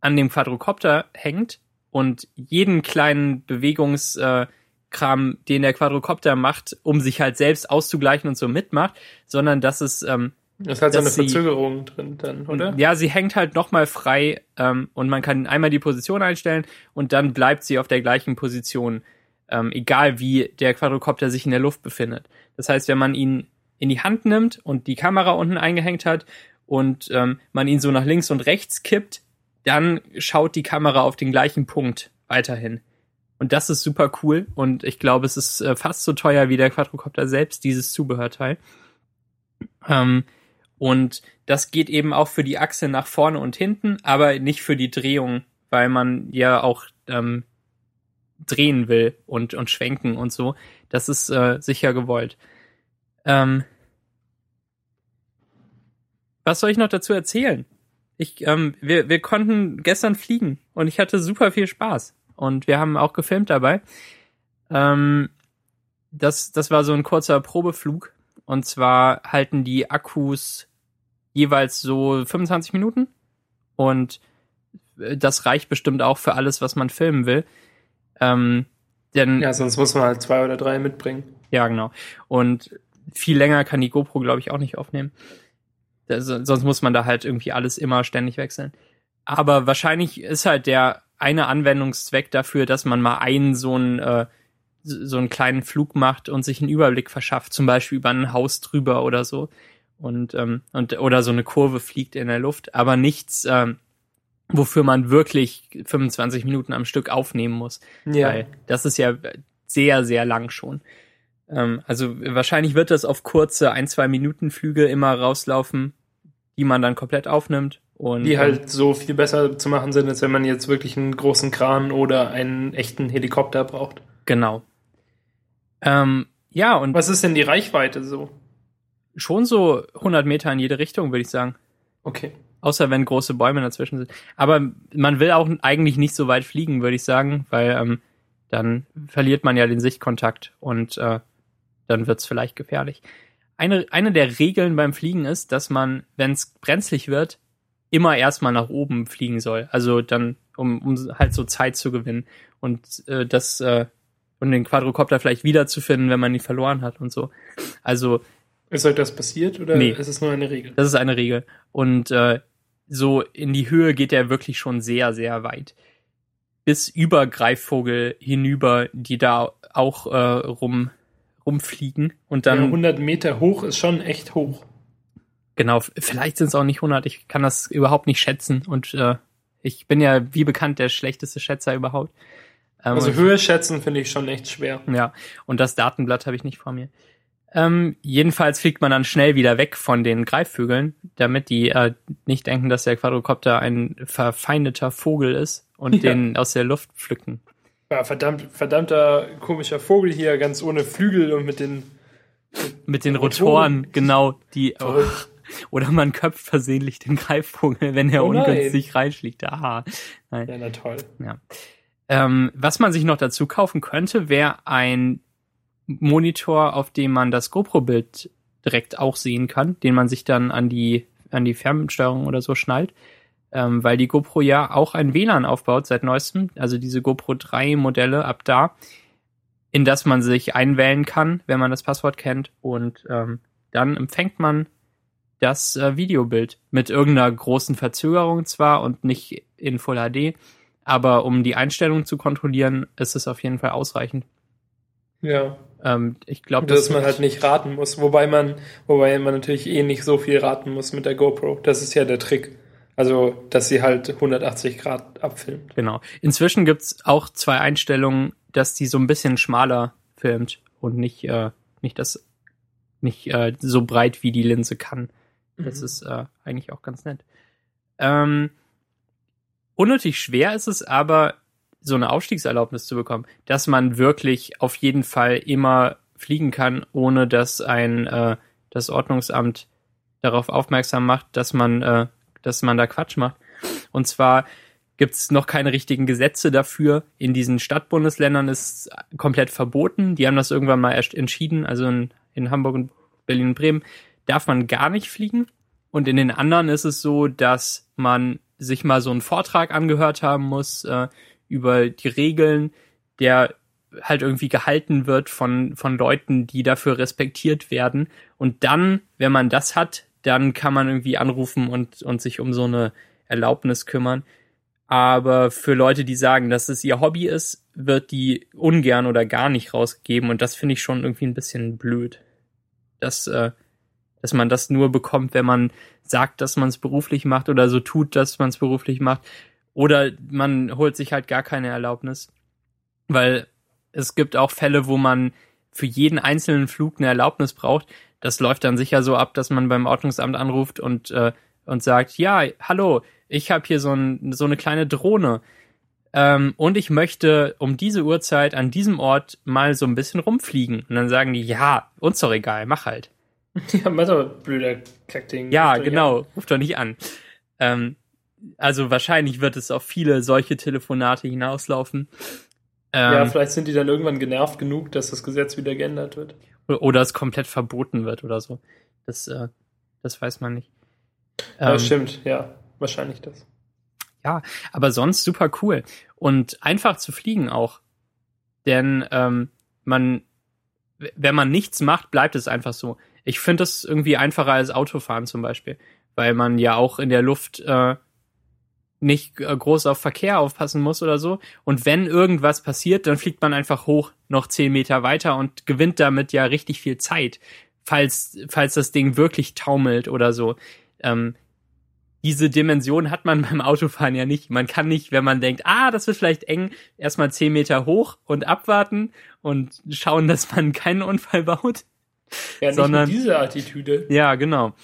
an dem Quadrocopter hängt und jeden kleinen Bewegungskram, den der Quadrocopter macht, um sich halt selbst auszugleichen und so mitmacht, sondern dass es ähm, das ist halt so eine Verzögerung drin dann, oder? Ja, sie hängt halt nochmal frei ähm, und man kann einmal die Position einstellen und dann bleibt sie auf der gleichen Position, ähm, egal wie der Quadrocopter sich in der Luft befindet. Das heißt, wenn man ihn in die Hand nimmt und die Kamera unten eingehängt hat und ähm, man ihn so nach links und rechts kippt, dann schaut die Kamera auf den gleichen Punkt weiterhin. Und das ist super cool und ich glaube, es ist äh, fast so teuer wie der Quadrocopter selbst, dieses Zubehörteil. Ähm, und das geht eben auch für die Achse nach vorne und hinten, aber nicht für die Drehung, weil man ja auch ähm, drehen will und, und schwenken und so. Das ist äh, sicher gewollt. Ähm, was soll ich noch dazu erzählen? Ich, ähm, wir, wir konnten gestern fliegen und ich hatte super viel Spaß. Und wir haben auch gefilmt dabei. Ähm, das, das war so ein kurzer Probeflug. Und zwar halten die Akkus jeweils so 25 Minuten. Und äh, das reicht bestimmt auch für alles, was man filmen will. Ähm, denn, ja, sonst muss man halt zwei oder drei mitbringen. Ja, genau. Und viel länger kann die GoPro, glaube ich, auch nicht aufnehmen. Das, sonst muss man da halt irgendwie alles immer ständig wechseln. Aber wahrscheinlich ist halt der eine Anwendungszweck dafür, dass man mal einen so einen, äh, so einen kleinen Flug macht und sich einen Überblick verschafft, zum Beispiel über ein Haus drüber oder so. Und, ähm, und oder so eine Kurve fliegt in der Luft, aber nichts, ähm, wofür man wirklich 25 Minuten am Stück aufnehmen muss. Ja. Weil das ist ja sehr, sehr lang schon. Ähm, also wahrscheinlich wird das auf kurze ein, zwei Minuten Flüge immer rauslaufen, die man dann komplett aufnimmt. Und, die halt so viel besser zu machen sind, als wenn man jetzt wirklich einen großen Kran oder einen echten Helikopter braucht. Genau. Ähm, ja, und. Was ist denn die Reichweite so? Schon so 100 Meter in jede Richtung, würde ich sagen. Okay. Außer wenn große Bäume dazwischen sind. Aber man will auch eigentlich nicht so weit fliegen, würde ich sagen, weil ähm, dann verliert man ja den Sichtkontakt und äh, dann wird's vielleicht gefährlich. Eine, eine der Regeln beim Fliegen ist, dass man, wenn es brenzlig wird, immer erstmal nach oben fliegen soll. Also dann, um, um halt so Zeit zu gewinnen und äh, das äh, und den Quadrocopter vielleicht wiederzufinden, wenn man ihn verloren hat und so. Also ist euch das passiert oder nee, ist es nur eine Regel? Das ist eine Regel. Und äh, so in die Höhe geht er wirklich schon sehr, sehr weit. Bis über Greifvogel hinüber, die da auch äh, rum, rumfliegen und dann. Ja, 100 Meter hoch ist schon echt hoch. Genau, vielleicht sind es auch nicht 100, ich kann das überhaupt nicht schätzen und äh, ich bin ja wie bekannt der schlechteste Schätzer überhaupt. Ähm, also Höhe schätzen finde ich schon echt schwer. Ja, und das Datenblatt habe ich nicht vor mir. Ähm, jedenfalls fliegt man dann schnell wieder weg von den Greifvögeln, damit die äh, nicht denken, dass der Quadrocopter ein verfeindeter Vogel ist und ja. den aus der Luft pflücken. Ja, verdammt, verdammter komischer Vogel hier, ganz ohne Flügel und mit den mit, mit den Rotoren, Rotoren, genau, die oh, oder man köpft versehentlich den Greifvogel, wenn er oh ungünstig reinschlägt. Aha. Nein. Ja, na toll. Ja. Ähm, was man sich noch dazu kaufen könnte, wäre ein Monitor, auf dem man das GoPro-Bild direkt auch sehen kann, den man sich dann an die, an die Fernsteuerung oder so schnallt. Ähm, weil die GoPro ja auch ein WLAN aufbaut seit neuestem, also diese GoPro 3 Modelle ab da, in das man sich einwählen kann, wenn man das Passwort kennt und ähm, dann empfängt man das äh, Videobild mit irgendeiner großen Verzögerung zwar und nicht in Full HD, aber um die Einstellung zu kontrollieren, ist es auf jeden Fall ausreichend. Ja. Ähm, ich glaube, dass man halt nicht raten muss, wobei man, wobei man natürlich eh nicht so viel raten muss mit der GoPro. Das ist ja der Trick. Also, dass sie halt 180 Grad abfilmt. Genau. Inzwischen gibt's auch zwei Einstellungen, dass die so ein bisschen schmaler filmt und nicht, äh, nicht das, nicht äh, so breit wie die Linse kann. Das mhm. ist äh, eigentlich auch ganz nett. Ähm, unnötig schwer ist es aber, so eine Aufstiegserlaubnis zu bekommen, dass man wirklich auf jeden Fall immer fliegen kann, ohne dass ein äh, das Ordnungsamt darauf aufmerksam macht, dass man äh, dass man da Quatsch macht. Und zwar gibt's noch keine richtigen Gesetze dafür. In diesen Stadtbundesländern ist komplett verboten. Die haben das irgendwann mal erst entschieden. Also in, in Hamburg und Berlin und Bremen darf man gar nicht fliegen. Und in den anderen ist es so, dass man sich mal so einen Vortrag angehört haben muss äh, über die Regeln, der halt irgendwie gehalten wird von, von Leuten, die dafür respektiert werden. Und dann, wenn man das hat, dann kann man irgendwie anrufen und, und sich um so eine Erlaubnis kümmern. Aber für Leute, die sagen, dass es ihr Hobby ist, wird die ungern oder gar nicht rausgegeben. Und das finde ich schon irgendwie ein bisschen blöd. Dass, äh, dass man das nur bekommt, wenn man sagt, dass man es beruflich macht oder so tut, dass man es beruflich macht. Oder man holt sich halt gar keine Erlaubnis. Weil es gibt auch Fälle, wo man für jeden einzelnen Flug eine Erlaubnis braucht. Das läuft dann sicher so ab, dass man beim Ordnungsamt anruft und, äh, und sagt, ja, hallo, ich habe hier so, ein, so eine kleine Drohne. Ähm, und ich möchte um diese Uhrzeit an diesem Ort mal so ein bisschen rumfliegen. Und dann sagen die, ja, uns doch egal, mach halt. Ja, mach doch, blöder Kackding. Ja, genau, ruf doch nicht an. Ähm, also wahrscheinlich wird es auf viele solche Telefonate hinauslaufen. Ähm, ja, vielleicht sind die dann irgendwann genervt genug, dass das Gesetz wieder geändert wird. Oder es komplett verboten wird oder so. Das, äh, das weiß man nicht. Ja, ähm, stimmt, ja, wahrscheinlich das. Ja, aber sonst super cool. Und einfach zu fliegen auch. Denn ähm, man, wenn man nichts macht, bleibt es einfach so. Ich finde das irgendwie einfacher als Autofahren zum Beispiel. Weil man ja auch in der Luft äh, nicht äh, groß auf Verkehr aufpassen muss oder so. Und wenn irgendwas passiert, dann fliegt man einfach hoch noch zehn Meter weiter und gewinnt damit ja richtig viel Zeit, falls, falls das Ding wirklich taumelt oder so. Ähm, diese Dimension hat man beim Autofahren ja nicht. Man kann nicht, wenn man denkt, ah, das wird vielleicht eng, erstmal zehn Meter hoch und abwarten und schauen, dass man keinen Unfall baut. Ja, nicht sondern, mit dieser Attitüde. Ja, genau.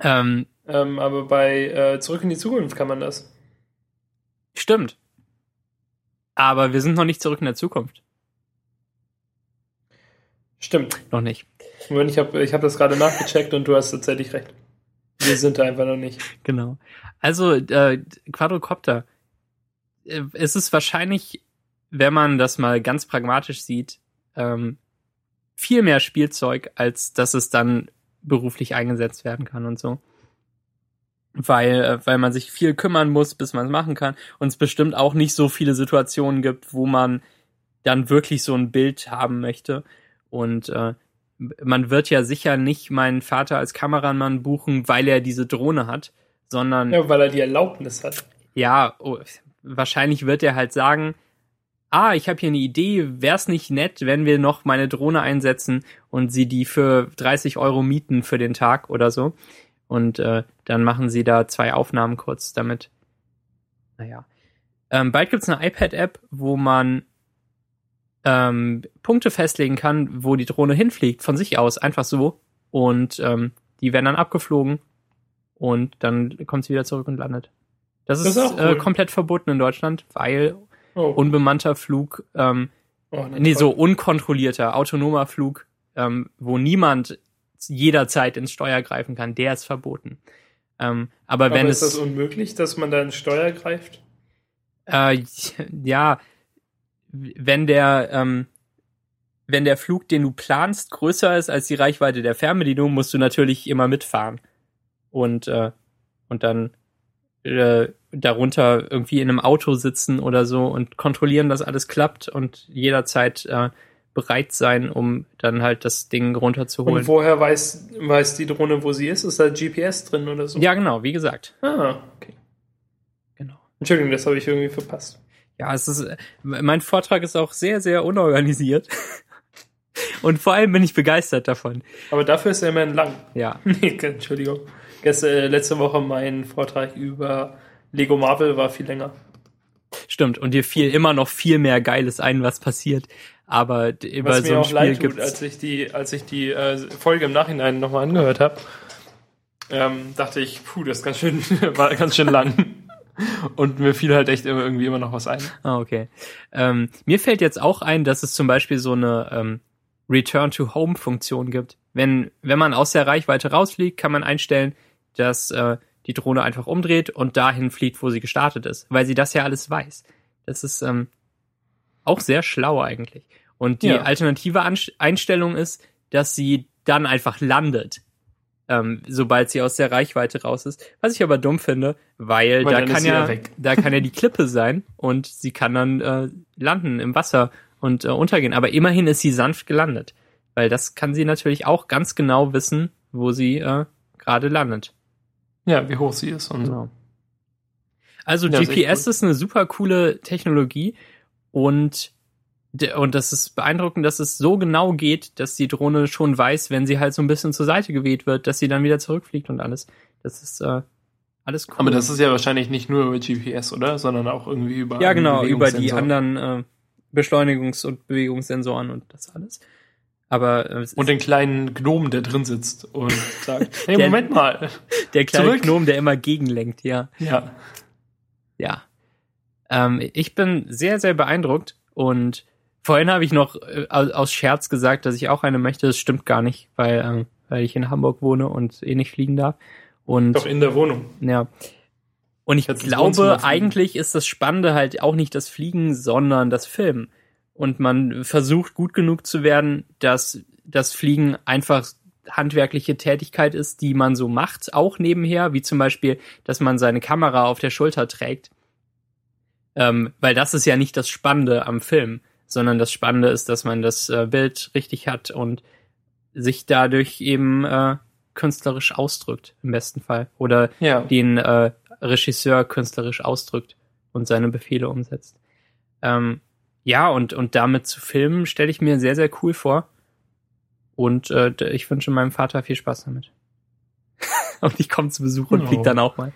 Ähm, ähm, aber bei äh, Zurück in die Zukunft kann man das. Stimmt. Aber wir sind noch nicht zurück in der Zukunft. Stimmt. Noch nicht. Ich habe ich hab das gerade nachgecheckt und du hast tatsächlich recht. Wir sind da einfach noch nicht. Genau. Also, äh, Quadrocopter. Äh, es ist wahrscheinlich, wenn man das mal ganz pragmatisch sieht, ähm, viel mehr Spielzeug, als dass es dann beruflich eingesetzt werden kann und so weil, äh, weil man sich viel kümmern muss, bis man es machen kann. Und es bestimmt auch nicht so viele Situationen gibt, wo man dann wirklich so ein Bild haben möchte. Und äh, man wird ja sicher nicht meinen Vater als Kameramann buchen, weil er diese Drohne hat, sondern Ja, weil er die Erlaubnis hat. ja, oh, wahrscheinlich wird er halt sagen, ah, ich habe hier eine Idee, wär's nicht nett, wenn wir noch meine Drohne einsetzen und sie die für 30 Euro mieten für den Tag oder so. Und äh, dann machen sie da zwei Aufnahmen kurz damit. Naja. Ähm, bald gibt's eine iPad-App, wo man ähm, Punkte festlegen kann, wo die Drohne hinfliegt, von sich aus, einfach so. Und ähm, die werden dann abgeflogen und dann kommt sie wieder zurück und landet. Das, Das ist, ist äh, cool. komplett verboten in Deutschland, weil Oh, unbemannter Flug, ähm, oh, nee, so unkontrollierter, autonomer Flug, ähm, wo niemand jederzeit ins Steuer greifen kann, der ist verboten. Ähm, aber, Aber wenn ist das es, unmöglich, dass man da ins Steuer greift? äh, ja, wenn der, ähm, wenn der Flug, den du planst, größer ist als die Reichweite der Fernbedienung, musst du natürlich immer mitfahren. Und, äh, und dann äh, darunter irgendwie in einem Auto sitzen oder so und kontrollieren, dass alles klappt und jederzeit äh, bereit sein, um dann halt das Ding runterzuholen. Und woher weiß, weiß die Drohne, wo sie ist? Ist da GPS drin oder so? Ja, genau, wie gesagt. Ah, okay. Genau. Entschuldigung, das habe ich irgendwie verpasst. Ja, es ist, mein Vortrag ist auch sehr, sehr unorganisiert. Und vor allem bin ich begeistert davon. Aber dafür ist er immerhin lang. Ja. Entschuldigung. Gestern, äh, letzte Woche mein Vortrag über Lego Marvel war viel länger. Stimmt. Und dir fiel immer noch viel mehr Geiles ein, was passiert. Aber über Was so ein Spiel gibt's. als ich die, als ich die äh, Folge im Nachhinein nochmal angehört habe, ähm, dachte ich, puh, das ist ganz schön, war ganz schön lang. Und mir fiel halt echt immer- irgendwie immer noch was ein. Ah, okay. Ähm, mir fällt jetzt auch ein, dass es zum Beispiel so eine ähm, Return-to-Home-Funktion gibt. Wenn, wenn man aus der Reichweite rausfliegt, kann man einstellen, dass äh, die Drohne einfach umdreht und dahin fliegt, wo sie gestartet ist, weil sie das ja alles weiß. Das ist ähm, auch sehr schlau eigentlich. Und die Ja. alternative Anst Einstellung ist, dass sie dann einfach landet, ähm, sobald sie aus der Reichweite raus ist. Was ich aber dumm finde, weil, Weil da kann ist ja weg. da kann ja die Klippe sein und sie kann dann äh, landen im Wasser und äh, untergehen. Aber immerhin ist sie sanft gelandet, weil das kann sie natürlich auch ganz genau wissen, wo sie äh, gerade landet. Ja, wie hoch sie ist und so. Genau. Also Ja, ist GPS cool. ist eine super coole Technologie und und das ist beeindruckend, dass es so genau geht, dass die Drohne schon weiß, wenn sie halt so ein bisschen zur Seite geweht wird, dass sie dann wieder zurückfliegt und alles. Das ist äh, alles cool. Aber das ist ja wahrscheinlich nicht nur über GPS, oder? Sondern auch irgendwie über ja genau über die anderen äh, Beschleunigungs- und Bewegungssensoren und das alles. Aber äh, Und den kleinen Gnomen, der drin sitzt und sagt, hey, Der- Moment mal. der kleine zurück. Gnom, der immer gegenlenkt, ja. Ja. Ja. Ähm, ich bin sehr, sehr beeindruckt und vorhin habe ich noch äh, aus Scherz gesagt, dass ich auch eine möchte. Das stimmt gar nicht, weil, ähm, weil ich in Hamburg wohne und eh nicht fliegen darf. Und Doch in der Wohnung. ja. Und ich Wohnzimmer glaube, eigentlich ist das Spannende halt auch nicht das Fliegen, sondern das Filmen. Und man versucht gut genug zu werden, dass das Fliegen einfach handwerkliche Tätigkeit ist, die man so macht, auch nebenher, wie zum Beispiel, dass man seine Kamera auf der Schulter trägt. Ähm, weil das ist ja nicht das Spannende am Film, sondern das Spannende ist, dass man das äh, Bild richtig hat und sich dadurch eben äh, künstlerisch ausdrückt, im besten Fall. Oder Ja. den äh, Regisseur künstlerisch ausdrückt und seine Befehle umsetzt. Ähm, ja, und, und damit zu filmen, stelle ich mir sehr, sehr cool vor. Und äh, ich wünsche meinem Vater viel Spaß damit. und ich komme zu Besuch und Oh. flieg dann auch mal.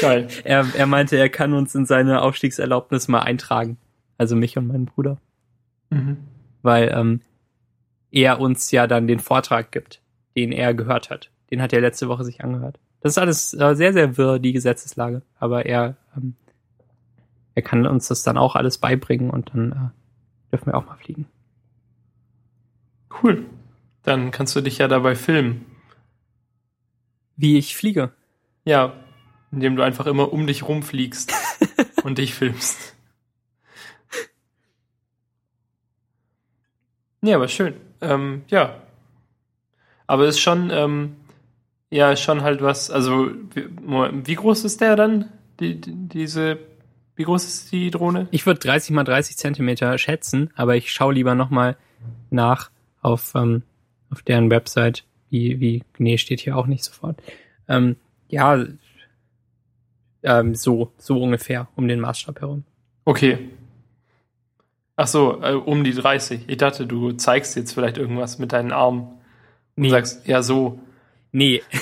Geil. Er, er meinte, er kann uns in seine Aufstiegserlaubnis mal eintragen. Also mich und meinen Bruder. Mhm. Weil ähm, er uns ja dann den Vortrag gibt, den er gehört hat. Den hat er letzte Woche sich angehört. Das ist alles äh, sehr, sehr wirr, die Gesetzeslage. Aber er, ähm, er kann uns das dann auch alles beibringen und dann äh, dürfen wir auch mal fliegen. Cool. Dann kannst du dich ja dabei filmen. Wie ich fliege. Ja, indem du einfach immer um dich rumfliegst und dich filmst. Ja, aber schön. Ähm, ja. Aber ist schon, ähm, ja, ist schon halt was, also, wie, wie groß ist der dann? Die, die, diese, wie groß ist die Drohne? Ich würde 30 mal 30 Zentimeter schätzen, aber ich schaue lieber nochmal nach auf, ähm, auf deren Website. Wie, wie, nee, steht hier auch nicht sofort. Ähm, Ja, ähm, so, so ungefähr um den Maßstab herum. Okay. Ach so, äh, um die 30. Ich dachte, du zeigst jetzt vielleicht irgendwas mit deinen Armen. Und Nee. sagst, ja, so. Nee,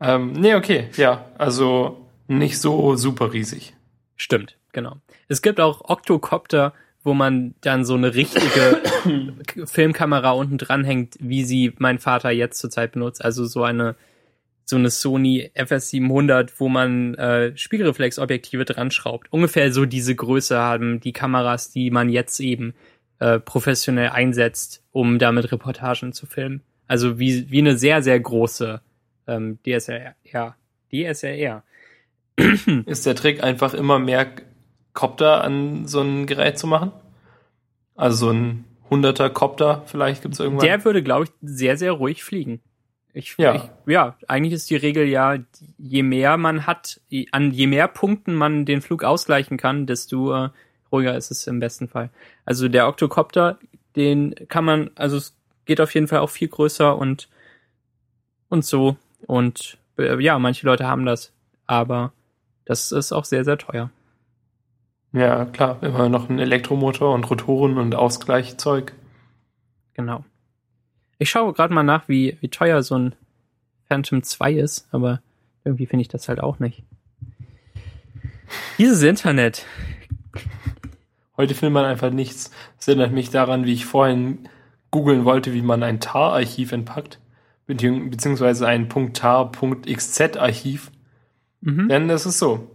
Ähm, nee, okay, ja. Also nicht so super riesig. stimmt, genau. Es gibt auch Octocopter, wo man dann so eine richtige Filmkamera unten dranhängt, wie sie mein Vater jetzt zurzeit benutzt. Also so eine so eine Sony FS700, wo man äh, Spiegelreflexobjektive dran schraubt. Ungefähr so diese Größe haben die Kameras, die man jetzt eben äh, professionell einsetzt, um damit Reportagen zu filmen. Also wie, wie eine sehr, sehr große ähm, DSLR. Ja, DSLR. Ist der Trick einfach immer mehr Copter an so ein Gerät zu machen? Also so ein 100er Copter vielleicht gibt es irgendwann. Der würde, glaube ich, sehr, sehr ruhig fliegen. Ich, Ja. Ich, ja, eigentlich ist die Regel ja, je mehr man hat, an je mehr Punkten man den Flug ausgleichen kann, desto äh, ruhiger ist es im besten Fall. Also der Octocopter, den kann man, also es geht auf jeden Fall auch viel größer und und so. Und äh, ja, manche Leute haben das, aber das ist auch sehr, sehr teuer. ja, klar, immer noch ein Elektromotor und Rotoren und Ausgleichzeug. Genau. Ich schaue gerade mal nach, wie, wie teuer so ein Phantom 2 ist, aber irgendwie finde ich das halt auch nicht. Dieses Internet. Heute findet man einfach nichts. Das erinnert mich daran, wie ich vorhin googeln wollte, wie man ein TAR-Archiv entpackt, bezieh- beziehungsweise ein .tar.xz-Archiv. Mhm. Denn es ist so,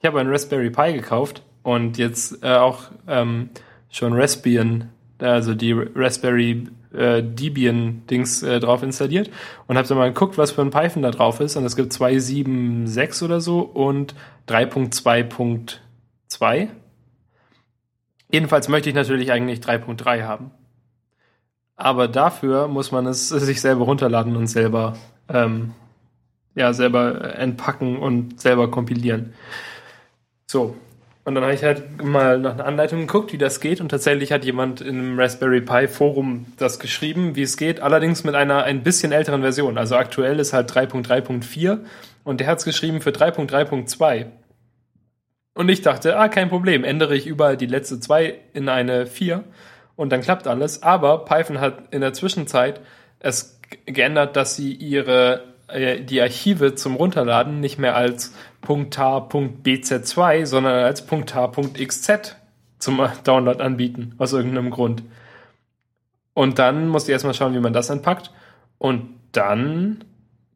ich habe einen Raspberry Pi gekauft und jetzt äh, auch ähm, schon Raspbian, also die Raspberry äh, Debian-Dings äh, drauf installiert und habe dann mal geguckt, was für ein Python da drauf ist und es gibt 2.7.6 oder so und 3.2.2. Jedenfalls möchte ich natürlich eigentlich 3.3 haben. Aber dafür muss man es sich selber runterladen und selber ähm, ja, selber entpacken und selber kompilieren. So. Und dann habe ich halt mal nach einer Anleitung geguckt, wie das geht. Und tatsächlich hat jemand im Raspberry Pi Forum das geschrieben, wie es geht. Allerdings mit einer ein bisschen älteren Version. Also aktuell ist halt 3.3.4 und der hat es geschrieben für 3.3.2. Und ich dachte, ah, kein Problem, ändere ich überall die letzte 2 in eine 4 und dann klappt alles. Aber Python hat in der Zwischenzeit es geändert, dass sie ihre äh, die Archive zum Runterladen nicht mehr als .tar.bz2, sondern als .tar.xz zum Download anbieten, aus irgendeinem Grund. Und dann musst du erstmal schauen, wie man das entpackt. Und dann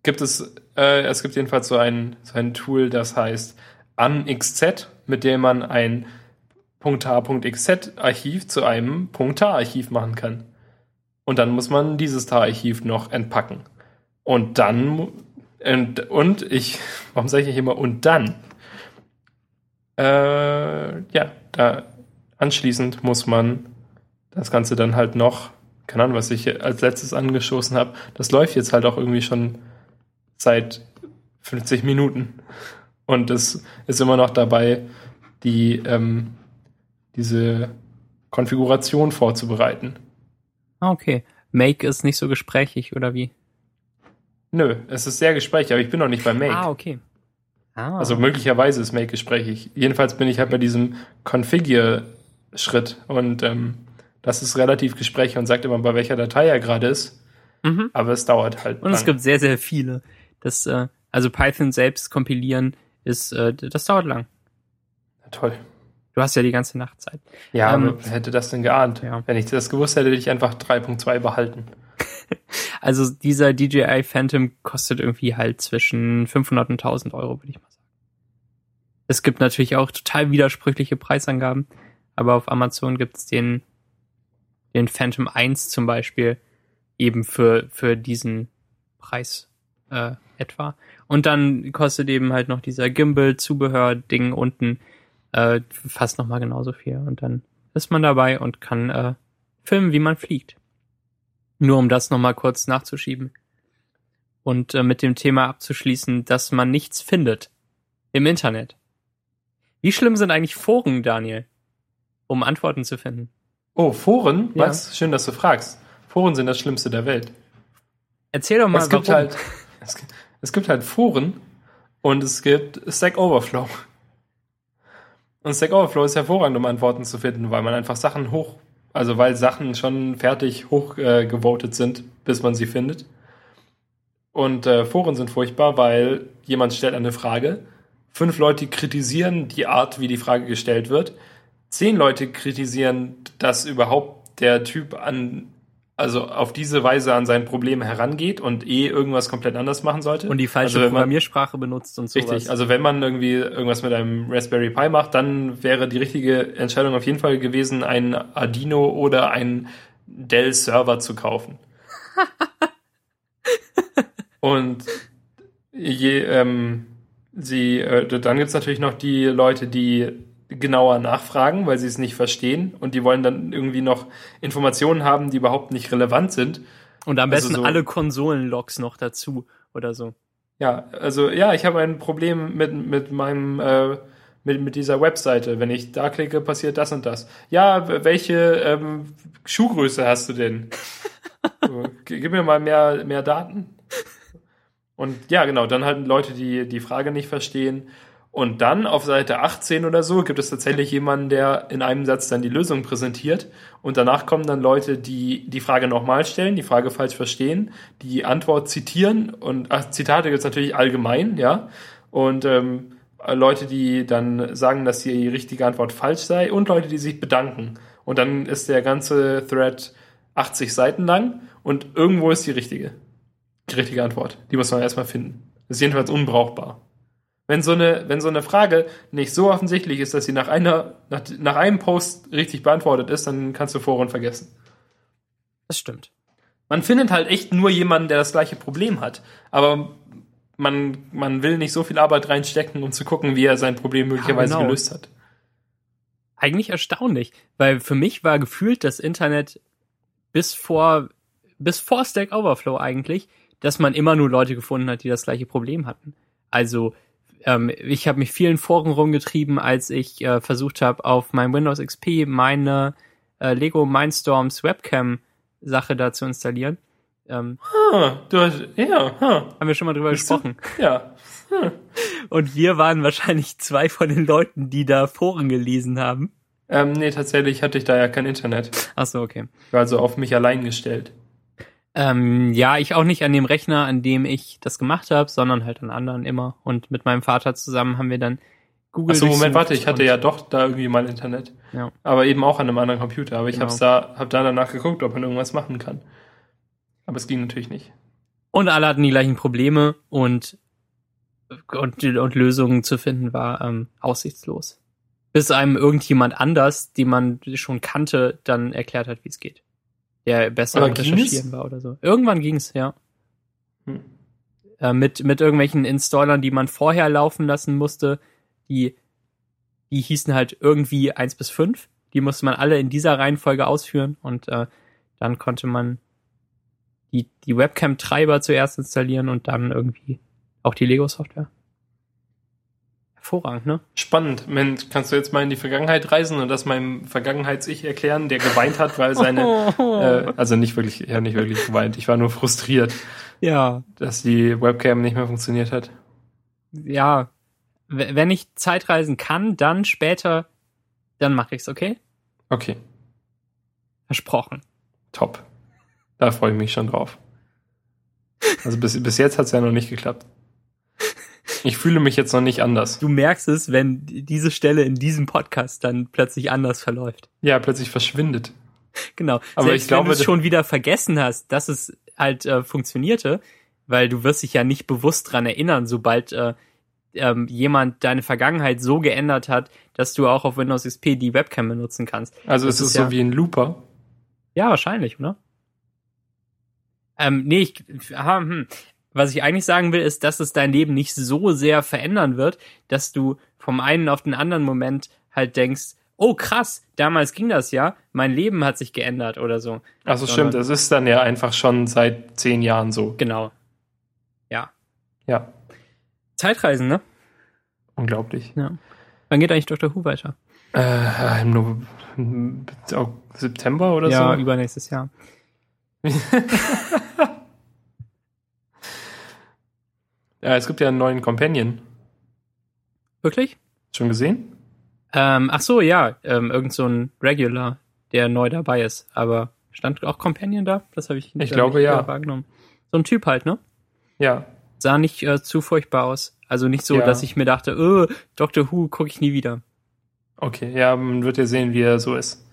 gibt es, äh, es gibt jedenfalls so ein, so ein Tool, das heißt unxz, mit dem man ein .tar.xz-Archiv zu einem .tar-Archiv machen kann. Und dann muss man dieses tar-Archiv noch entpacken. Und dann, und, und ich, warum sage ich nicht immer und dann? Äh, ja, da anschließend muss man das Ganze dann halt noch, keine Ahnung, was ich als letztes angeschossen habe, das läuft jetzt halt auch irgendwie schon seit 50 Minuten. Und es ist immer noch dabei, die, ähm, diese Konfiguration vorzubereiten. Ah, okay. Make ist nicht so gesprächig, oder wie? Nö, es ist sehr gesprächig, aber ich bin noch nicht bei Make. Ah, okay. Ah. Also möglicherweise ist Make gesprächig. Jedenfalls bin ich halt bei diesem Configure-Schritt und ähm, das ist relativ gesprächig und sagt immer, bei welcher Datei er gerade ist. mhm. Aber es dauert halt. Und es lang. gibt sehr, sehr viele. Das, äh, also Python selbst kompilieren ist, äh, das dauert lang. Toll. Du hast ja die ganze Nacht Zeit. Ja, Ähm, hätte das denn geahnt? ja. Wenn ich das gewusst hätte, hätte ich einfach 3.2 behalten. Also dieser DJI Phantom kostet irgendwie halt zwischen 500 und 1000 Euro, würde ich mal sagen. Es gibt natürlich auch total widersprüchliche Preisangaben, aber auf Amazon gibt's den, den Phantom 1 zum Beispiel eben für, für diesen Preis äh, etwa. Und dann kostet eben halt noch dieser Gimbal-Zubehör-Ding unten äh, fast nochmal genauso viel. Und dann ist man dabei und kann äh, filmen, wie man fliegt. Nur um das nochmal kurz nachzuschieben. Und äh, mit dem Thema abzuschließen, dass man nichts findet im Internet. Wie schlimm sind eigentlich Foren, Daniel? Um Antworten zu finden. Oh, Foren? Ja. Was? Schön, dass du fragst. Foren sind das Schlimmste der Welt. Erzähl doch mal, es gibt warum. halt, es, Es gibt halt Foren und es gibt Stack Overflow. Und Stack Overflow ist hervorragend, um Antworten zu finden, weil man einfach Sachen hoch, also weil Sachen schon fertig hochgevotet äh, sind, bis man sie findet. Und äh, Foren sind furchtbar, weil jemand stellt eine Frage, fünf Leute kritisieren die Art, wie die Frage gestellt wird, zehn Leute kritisieren, dass überhaupt der Typ an also auf diese Weise an sein Problem herangeht und eh irgendwas komplett anders machen sollte. Und die falsche also Programmiersprache benutzt und sowas. Richtig, also wenn man irgendwie irgendwas mit einem Raspberry Pi macht, dann wäre die richtige Entscheidung auf jeden Fall gewesen, ein Arduino oder ein Dell Server zu kaufen. und je, ähm, sie, äh, dann gibt's natürlich noch die Leute, die genauer nachfragen, weil sie es nicht verstehen und die wollen dann irgendwie noch Informationen haben, die überhaupt nicht relevant sind. Und am besten also so, alle Konsolenlogs noch dazu oder so. Ja, also ja, ich habe ein Problem mit, mit meinem äh, mit, mit dieser Webseite. Wenn ich da klicke, passiert das und das. Ja, welche ähm, Schuhgröße hast du denn? so, gib mir mal mehr, mehr Daten. Und ja, genau, dann halt Leute, die die Frage nicht verstehen und dann auf Seite 18 oder so gibt es tatsächlich jemanden, der in einem Satz dann die Lösung präsentiert. Und danach kommen dann Leute, die die Frage nochmal stellen, die Frage falsch verstehen, die Antwort zitieren. Und ach, Zitate gibt es natürlich allgemein, ja. Und ähm, Leute, die dann sagen, dass die richtige Antwort falsch sei und Leute, die sich bedanken. Und dann ist der ganze Thread 80 Seiten lang und irgendwo ist die richtige. Die richtige Antwort. Die muss man erstmal finden. Das ist jedenfalls unbrauchbar. Wenn so eine, wenn so eine Frage nicht so offensichtlich ist, dass sie nach einer, nach, nach einem Post richtig beantwortet ist, dann kannst du Foren vergessen. Das stimmt. Man findet halt echt nur jemanden, der das gleiche Problem hat. Aber man, man will nicht so viel Arbeit reinstecken, um zu gucken, wie er sein Problem möglicherweise ja, genau. gelöst hat. Eigentlich erstaunlich, weil für mich war gefühlt das Internet bis vor, bis vor Stack Overflow eigentlich, dass man immer nur Leute gefunden hat, die das gleiche Problem hatten. Also ähm, ich habe mich vielen Foren rumgetrieben, als ich äh, versucht habe, auf meinem Windows XP meine äh, Lego Mindstorms Webcam Sache da zu installieren. Ähm, ah, du hast, ja, ah. haben wir schon mal drüber gesprochen. Du? Ja. Hm. Und wir waren wahrscheinlich zwei von den Leuten, die da Foren gelesen haben. Ähm, nee, tatsächlich hatte ich da ja kein Internet. Ach so, okay. Ich war also auf mich allein gestellt. Ähm, ja, ich auch nicht an dem Rechner, an dem ich das gemacht habe, sondern halt an anderen immer. Und mit meinem Vater zusammen haben wir dann Google. Achso, Moment, warte, ich hatte ja doch da irgendwie mal Internet. Ja. Aber eben auch an einem anderen Computer. Aber ich genau. hab's da, hab da danach geguckt, ob man irgendwas machen kann. Aber es ging natürlich nicht. Und alle hatten die gleichen Probleme und, und, und Lösungen zu finden war ähm, aussichtslos. Bis einem irgendjemand anders, die man schon kannte, dann erklärt hat, wie es geht der besser Aber recherchieren war oder so. Irgendwann ging's, ja. Hm. Äh, mit, mit irgendwelchen Installern, die man vorher laufen lassen musste, die, die hießen halt irgendwie eins bis fünf. Die musste man alle in dieser Reihenfolge ausführen und äh, dann konnte man die, die Webcam-Treiber zuerst installieren und dann irgendwie auch die Lego-Software. Hervorragend, ne? Spannend. Mensch, kannst du jetzt mal in die Vergangenheit reisen und das meinem Vergangenheits-Ich erklären, der geweint hat, weil seine, äh, also nicht wirklich, ja nicht wirklich geweint, ich war nur frustriert. Ja. Dass die Webcam nicht mehr funktioniert hat. Ja. Wenn ich Zeitreisen kann, dann später, dann mache ich's, okay? Okay. Versprochen. Top. Da freue ich mich schon drauf. Also bis, bis jetzt hat's ja noch nicht geklappt. Ich fühle mich jetzt noch nicht anders. Du merkst es, wenn diese Stelle in diesem Podcast dann plötzlich anders verläuft. Ja, plötzlich verschwindet. Genau. Aber Selbst ich glaube, wenn du schon wieder vergessen hast, dass es halt äh, funktionierte, weil du wirst dich ja nicht bewusst dran erinnern, sobald äh, ähm, jemand deine Vergangenheit so geändert hat, dass du auch auf Windows XP die Webcam benutzen kannst. Also das ist es ja, so wie ein Looper? Ja, wahrscheinlich, oder? Ähm, nee, ich, aha, hm was ich eigentlich sagen will, ist, dass es dein Leben nicht so sehr verändern wird, dass du vom einen auf den anderen Moment halt denkst, oh krass, damals ging das ja, mein Leben hat sich geändert oder so. Ach so, stimmt, es ist dann ja einfach schon seit zehn Jahren so. Genau. Ja. Ja. Zeitreisen, ne? Unglaublich. Ja. Wann geht eigentlich Dr. Who weiter? Äh, im, im September oder ja, so? Ja, übernächstes Jahr. Ja, es gibt ja einen neuen Companion. Wirklich? Schon gesehen? Ähm, ach so, ja, ähm, irgend so ein Regular, der neu dabei ist. Aber stand auch Companion da? Das habe ich Ich äh, glaube, nicht, ja. äh, wahrgenommen. So ein Typ halt, ne? Ja. Sah nicht äh, zu furchtbar aus. Also nicht so, Ja. dass ich mir dachte, oh, Doctor Who gucke ich nie wieder. Okay, ja, man wird ja sehen, wie er so ist.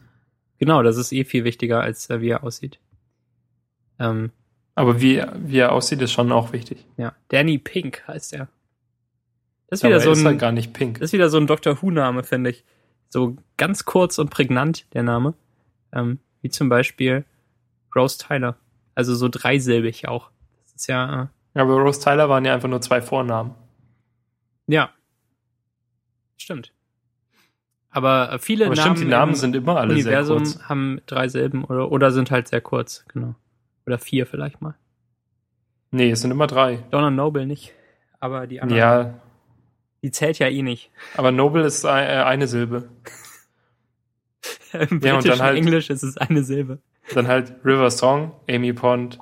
Genau, das ist eh viel wichtiger, als äh, wie er aussieht. Ähm, Aber wie, wie er aussieht, ist schon auch wichtig. ja, Danny Pink heißt er. Das ist wieder er so ist halt ein, gar nicht pink. das ist wieder so ein Doctor Who-Name, finde ich. So ganz kurz und prägnant, der Name. Ähm, wie zum Beispiel Rose Tyler. Also so dreisilbig auch. Das ist ja, äh, Aber Rose Tyler waren ja einfach nur zwei Vornamen. ja. Stimmt. Aber äh, viele Aber Namen, stimmt, die Namen sind immer alle sehr Universum kurz. haben drei Silben oder, oder sind halt sehr kurz, genau. Oder vier vielleicht mal. Nee, es sind immer drei. Donna Noble nicht. Aber die andere, Ja, die zählt ja eh nicht. aber Noble ist äh, eine Silbe. Im Ja, und britischen dann halt- Englisch ist es eine Silbe. Dann halt River Song, Amy Pond.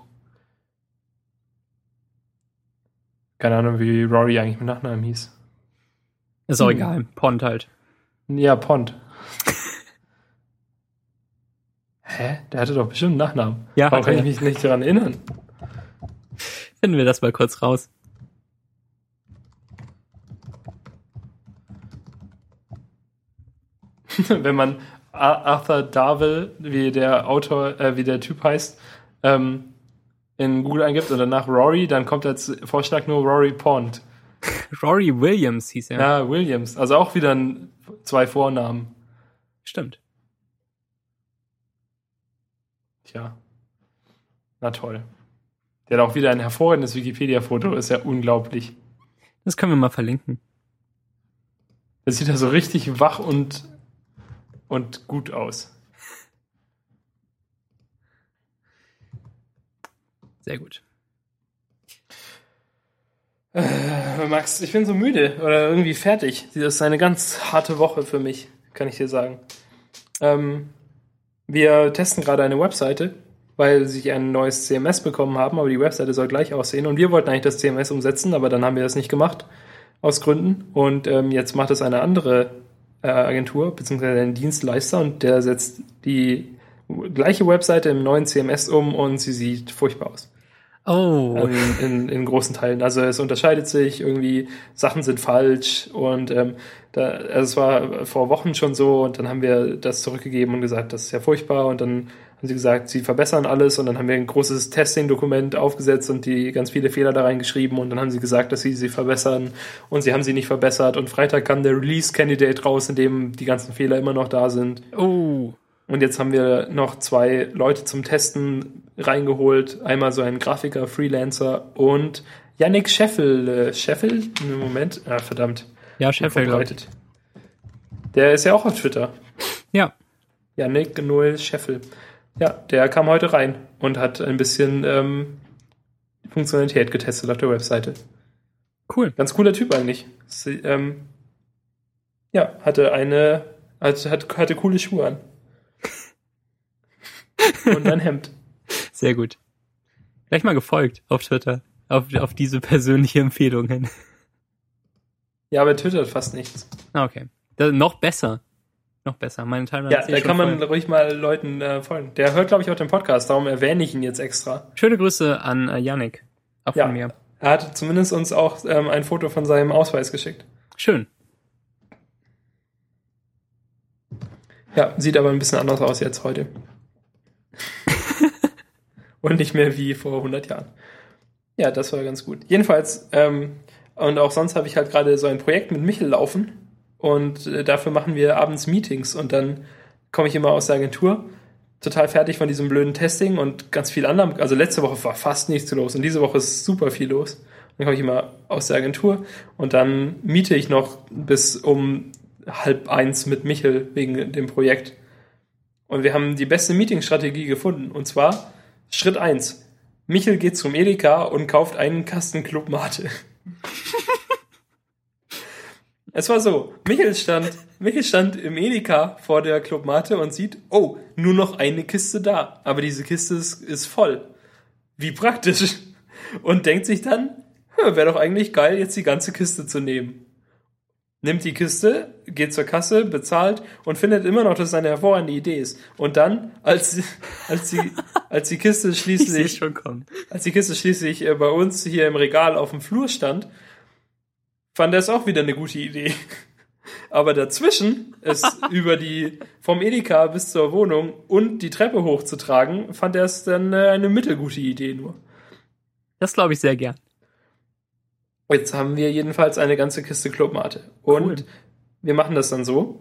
Keine Ahnung, wie Rory eigentlich mit Nachnamen hieß. Ist auch Hm. egal. Pond halt. Ja, Pond. Hä? Der hatte doch bestimmt einen Nachnamen. Ja, Warum kann ich mich nicht daran erinnern? Finden wir das mal kurz raus. Wenn man Ar- Arthur Darvill, wie der Autor, äh, wie der Typ heißt, ähm, in Google eingibt und danach Rory, dann kommt als Vorschlag nur Rory Pond. Rory Williams hieß er. Ja, Williams. Also auch wieder ein, zwei Vornamen. Stimmt. Tja. Na toll. Der hat auch wieder ein hervorragendes Wikipedia-Foto, ist ja unglaublich. Das können wir mal verlinken. Das sieht ja so richtig wach und, und gut aus. Sehr gut. Äh, Max, ich bin so müde oder irgendwie fertig. Das ist eine ganz harte Woche für mich, kann ich dir sagen. Ähm, wir testen gerade eine Webseite, weil sie ein neues CMS bekommen haben, aber die Webseite soll gleich aussehen. Und wir wollten eigentlich das CMS umsetzen, aber dann haben wir das nicht gemacht, aus Gründen. Und ähm, jetzt macht es eine andere äh, Agentur, beziehungsweise ein Dienstleister, und der setzt die gleiche Webseite im neuen CMS um und sie sieht furchtbar aus. Oh, Ähm, in, in großen Teilen. Also es unterscheidet sich irgendwie, Sachen sind falsch und ähm, da, also es war vor Wochen schon so und dann haben wir das zurückgegeben und gesagt, das ist ja furchtbar und dann haben sie gesagt, sie verbessern alles und dann haben wir ein großes Testing-Dokument aufgesetzt und die ganz viele Fehler da reingeschrieben und dann haben sie gesagt, dass sie sie verbessern und sie haben sie nicht verbessert und Freitag kam der Release-Candidate raus, in dem die ganzen Fehler immer noch da sind. oh. Und jetzt haben wir noch zwei Leute zum Testen reingeholt. Einmal so ein Grafiker, Freelancer und Yannick Scheffel. Äh, Scheffel? Moment? Ah, verdammt. Ja, Sheffield, glaub ich. verbreitet. Der ist ja auch auf Twitter. Ja, Yannick Noel Scheffel. Ja, der kam heute rein und hat ein bisschen ähm, Funktionalität getestet auf der Webseite. cool. Ganz cooler Typ eigentlich. Sie, ähm, ja, hatte eine, also hat, hatte coole Schuhe an. Und ein Hemd. Sehr gut. Gleich mal gefolgt auf Twitter. Auf, auf diese persönliche Empfehlung hin. Ja, aber er twittert fast nichts. Ah, okay. Das, noch besser. Noch besser. Meine Timeline Ja, ist eh da kann man voll. ruhig mal Leuten äh, folgen. Der hört, glaube ich, auch den Podcast, darum erwähne ich ihn jetzt extra. Schöne Grüße an äh, Yannick. Auch Ja. von mir. Er hat zumindest uns auch ähm, ein Foto von seinem Ausweis geschickt. Schön. Ja, sieht aber ein bisschen anders aus jetzt heute. und nicht mehr wie vor 100 Jahren. Ja, das war ganz gut. Jedenfalls, ähm, und auch sonst habe ich halt gerade so ein Projekt mit Michel laufen und äh, dafür machen wir abends Meetings und dann komme ich immer aus der Agentur, total fertig von diesem blöden Testing und ganz viel anderem. Also letzte Woche war fast nichts los und diese Woche ist super viel los. Dann komme ich immer aus der Agentur und dann miete ich noch bis um halb eins mit Michel wegen dem Projekt. Und wir haben die beste Meetingstrategie gefunden. Und zwar Schritt eins: Michel geht zum Edeka und kauft einen Kasten Clubmate. es war so, Michel stand, Michel stand im Edeka vor der Clubmate und sieht, oh, nur noch eine Kiste da. Aber diese Kiste ist, ist voll. Wie praktisch. Und denkt sich dann, wäre doch eigentlich geil, jetzt die ganze Kiste zu nehmen. Nimmt die Kiste, geht zur Kasse, bezahlt und findet immer noch, dass es eine hervorragende Idee ist. Und dann, als, als, die, als die Kiste schließlich, schon kommen. als die Kiste schließlich äh, bei uns hier im Regal auf dem Flur stand, fand er es auch wieder eine gute Idee. Aber dazwischen, es über die, vom Edeka bis zur Wohnung und die Treppe hochzutragen, fand er es dann äh, eine mittelgute Idee nur. Das glaube ich sehr gern. Jetzt haben wir jedenfalls eine ganze Kiste Clubmate. Und Cool. wir machen das dann so.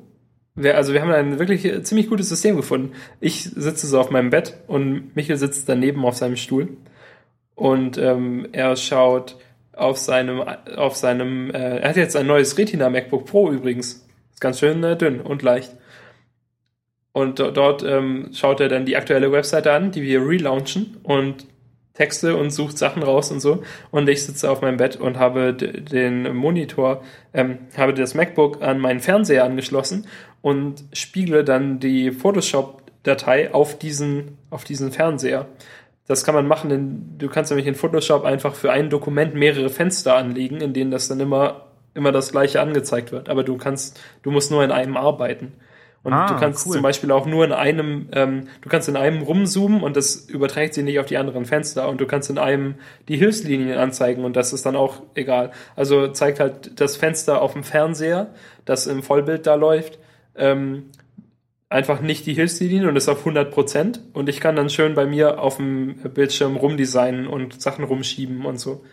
Wir, also wir haben ein wirklich äh, ziemlich gutes System gefunden. Ich sitze so auf meinem Bett und Michael sitzt daneben auf seinem Stuhl. Und ähm, er schaut auf seinem, auf seinem, äh, er hat jetzt ein neues Retina MacBook Pro übrigens. Ist ganz schön äh, dünn und leicht. Und do- dort ähm, schaut er dann die aktuelle Webseite an, die wir relaunchen und Texte und sucht Sachen raus und so. Und ich sitze auf meinem Bett und habe den Monitor, ähm, habe das MacBook an meinen Fernseher angeschlossen und spiegle dann die Photoshop-Datei auf diesen, auf diesen Fernseher. Das kann man machen, in, du kannst nämlich in Photoshop einfach für ein Dokument mehrere Fenster anlegen, in denen das dann immer, immer das gleiche angezeigt wird. Aber du kannst, du musst nur in einem arbeiten. Und Ah, du kannst cool. zum Beispiel auch nur in einem, ähm, du kannst in einem rumzoomen und das überträgt sich nicht auf die anderen Fenster und du kannst in einem die Hilfslinien anzeigen und das ist dann auch egal. Also zeigt halt das Fenster auf dem Fernseher, das im Vollbild da läuft, ähm, einfach nicht die Hilfslinien und ist auf 100 Prozent und ich kann dann schön bei mir auf dem Bildschirm rumdesignen und Sachen rumschieben und so.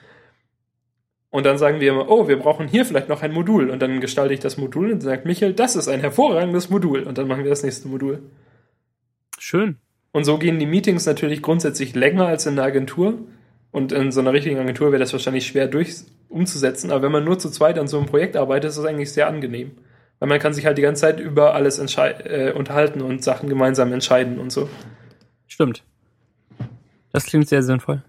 Und dann sagen wir immer, oh, wir brauchen hier vielleicht noch ein Modul. Und dann gestalte ich das Modul und sagt Michael, das ist ein hervorragendes Modul. Und dann machen wir das nächste Modul. Schön. Und so gehen die Meetings natürlich grundsätzlich länger als in einer Agentur. Und in so einer richtigen Agentur wäre das wahrscheinlich schwer durch umzusetzen. Aber wenn man nur zu zweit an so einem Projekt arbeitet, ist das eigentlich sehr angenehm. Weil man kann sich halt die ganze Zeit über alles äh, unterhalten und Sachen gemeinsam entscheiden und so. Stimmt. Das klingt sehr sinnvoll.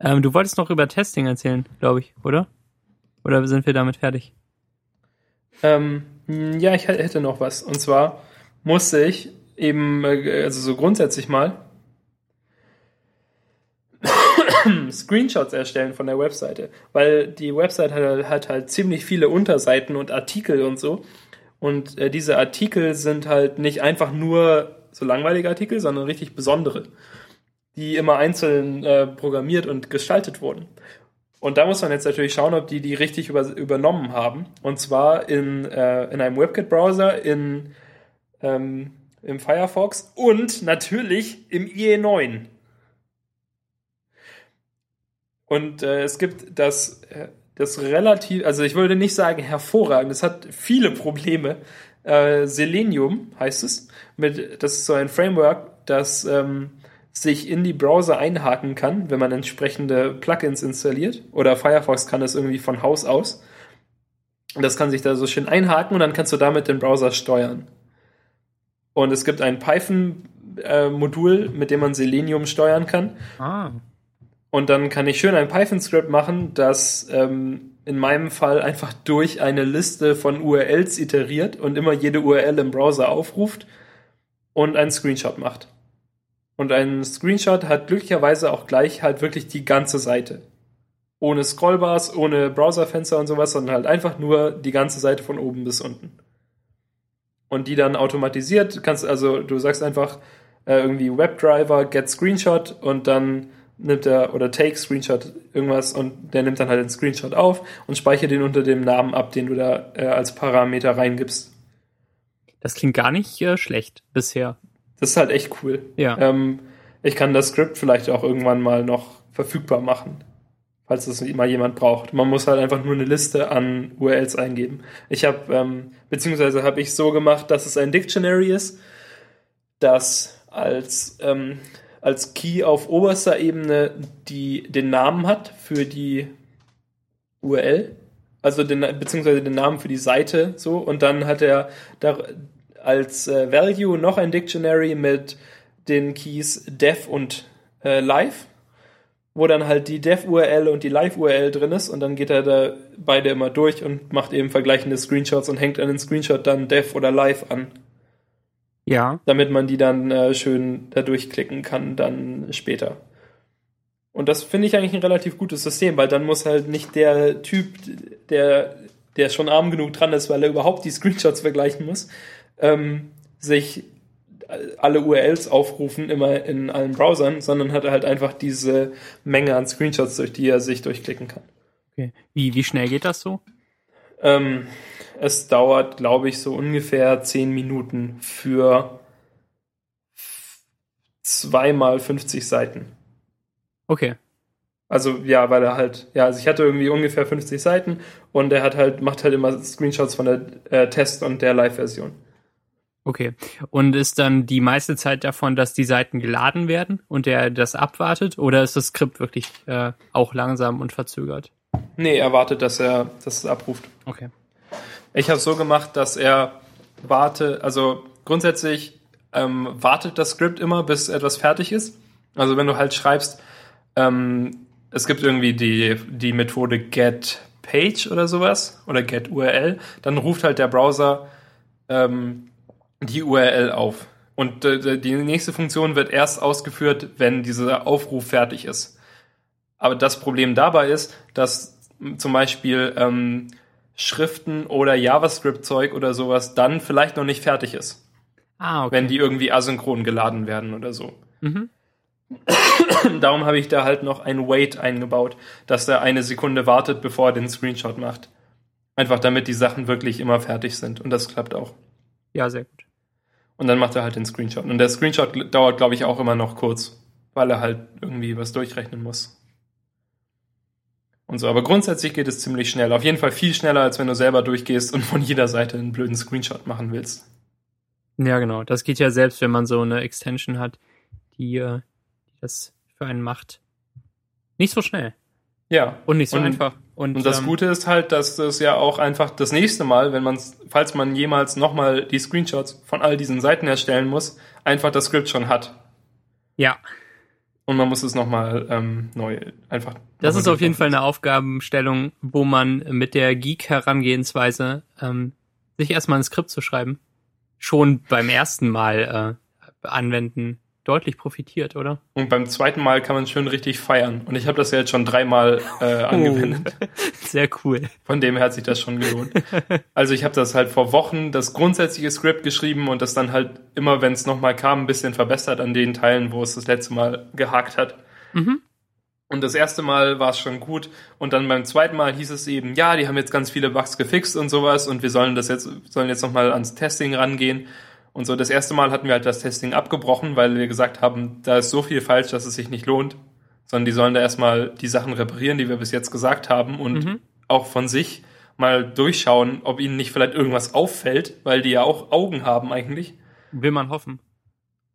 Ähm, du wolltest noch über Testing erzählen, glaube ich, oder? Oder sind wir damit fertig? Ähm, ja, ich hätte noch was. Und zwar musste ich eben, äh, also so grundsätzlich mal, Screenshots erstellen von der Webseite. Weil die Website hat, hat halt ziemlich viele Unterseiten und Artikel und so. Und äh, diese Artikel sind halt nicht einfach nur so langweilige Artikel, sondern richtig besondere, die immer einzeln äh, programmiert und gestaltet wurden. Und da muss man jetzt natürlich schauen, ob die die richtig über, übernommen haben. Und zwar in, äh, in einem WebKit-Browser, in, ähm, im Firefox und natürlich im IE9. Und äh, es gibt das, äh, das relativ, also ich würde nicht sagen hervorragend, es hat viele Probleme. Äh, Selenium heißt es. Mit, das ist so ein Framework, das ähm, sich in die Browser einhaken kann, wenn man entsprechende Plugins installiert. Oder Firefox kann das irgendwie von Haus aus. Und das kann sich da so schön einhaken und dann kannst du damit den Browser steuern. Und es gibt ein Python-Modul, mit dem man Selenium steuern kann. Ah. Und dann kann ich schön ein Python-Skript machen, das ähm, in meinem Fall einfach durch eine Liste von URLs iteriert und immer jede URL im Browser aufruft und einen Screenshot macht. Und ein Screenshot hat glücklicherweise auch gleich halt wirklich die ganze Seite. Ohne Scrollbars, ohne Browserfenster und sowas, sondern halt einfach nur die ganze Seite von oben bis unten. Und die dann automatisiert, kannst also, du sagst einfach äh, irgendwie WebDriver, get Screenshot und dann nimmt er oder take Screenshot irgendwas und der nimmt dann halt den Screenshot auf und speichert den unter dem Namen ab, den du da äh, als Parameter reingibst. Das klingt gar nicht äh, schlecht bisher. Das ist halt echt cool. Ja. Ähm, ich kann das Skript vielleicht auch irgendwann mal noch verfügbar machen, falls das mal jemand braucht. Man muss halt einfach nur eine Liste an URLs eingeben. Ich habe, ähm, beziehungsweise habe ich so gemacht, dass es ein Dictionary ist, das als, ähm, als Key auf oberster Ebene die, den Namen hat für die URL, also den, beziehungsweise den Namen für die Seite so und dann hat er da als äh, Value noch ein Dictionary mit den Keys dev und äh, live, wo dann halt die dev-URL und die live-URL drin ist und dann geht er da beide immer durch und macht eben vergleichende Screenshots und hängt an den Screenshot dann dev oder live an, Ja. damit man die dann äh, schön da durchklicken kann dann später. Und das finde ich eigentlich ein relativ gutes System, weil dann muss halt nicht der Typ, der, der schon arm genug dran ist, weil er überhaupt die Screenshots vergleichen muss, ähm, sich alle URLs aufrufen, immer in allen Browsern, sondern hat halt einfach diese Menge an Screenshots, durch die er sich durchklicken kann. Okay. Wie, wie schnell geht das so? Ähm, es dauert, glaube ich, so ungefähr zehn Minuten für zweimal 50 Seiten. Okay. Also ja, weil er halt, ja, also ich hatte irgendwie ungefähr 50 Seiten und er hat halt, macht halt immer Screenshots von der äh, Test- und der Live-Version. Okay. Und ist dann die meiste Zeit davon, dass die Seiten geladen werden und er das abwartet? Oder ist das Skript wirklich äh, auch langsam und verzögert? Nee, er wartet, dass er das abruft. Okay. Ich habe es so gemacht, dass er warte, also grundsätzlich ähm, wartet das Skript immer, bis etwas fertig ist. Also wenn du halt schreibst, ähm, es gibt irgendwie die, die Methode get page oder sowas oder get URL, dann ruft halt der Browser ähm, die URL auf. Und äh, die nächste Funktion wird erst ausgeführt, wenn dieser Aufruf fertig ist. Aber das Problem dabei ist, dass zum Beispiel ähm, Schriften oder JavaScript-Zeug oder sowas dann vielleicht noch nicht fertig ist. Ah, okay. Wenn die irgendwie asynchron geladen werden oder so. Mhm. Darum habe ich da halt noch ein Wait eingebaut, dass er eine Sekunde wartet, bevor er den Screenshot macht. Einfach damit die Sachen wirklich immer fertig sind. Und das klappt auch. Ja, sehr gut. Und dann macht er halt den Screenshot. Und der Screenshot dauert, glaube ich, auch immer noch kurz, weil er halt irgendwie was durchrechnen muss. Und so, aber grundsätzlich geht es ziemlich schnell. Auf jeden Fall viel schneller, als wenn du selber durchgehst und von jeder Seite einen blöden Screenshot machen willst. Ja, genau. Das geht ja selbst, wenn man so eine Extension hat, die, äh, die das für einen macht. Nicht so schnell. Ja. Und nicht so Und- einfach. Und, Und das ähm, Gute ist halt, dass das ja auch einfach das nächste Mal, wenn man, falls man jemals nochmal die Screenshots von all diesen Seiten erstellen muss, einfach das Skript schon hat. Ja, Und man muss es nochmal ähm, neu einfach. das ist auf jeden. Fall eine Aufgabenstellung, wo man mit der Geek-Herangehensweise ähm, sich erstmal ein Skript zu schreiben, schon beim ersten Mal äh, anwenden, deutlich profitiert, oder? Und beim zweiten Mal kann man schön richtig feiern. Und ich habe das ja jetzt schon dreimal äh, angewendet. Sehr cool. Von dem her hat sich das schon gelohnt. Also ich habe das halt vor Wochen das grundsätzliche Skript geschrieben und das dann halt immer, wenn es nochmal kam, ein bisschen verbessert an den Teilen, wo es das letzte Mal gehakt hat. Mhm. Und das erste Mal war es schon gut. Und dann beim zweiten Mal hieß es eben, ja, die haben jetzt ganz viele Bugs gefixt und sowas und wir sollen das jetzt, sollen jetzt nochmal ans Testing rangehen. Und so, das erste Mal hatten wir halt das Testing abgebrochen, weil wir gesagt haben, da ist so viel falsch, dass es sich nicht lohnt. Sondern die sollen da erstmal die Sachen reparieren, die wir bis jetzt gesagt haben und Mhm. auch von sich mal durchschauen, ob ihnen nicht vielleicht irgendwas auffällt, weil die ja auch Augen haben eigentlich. Will man hoffen.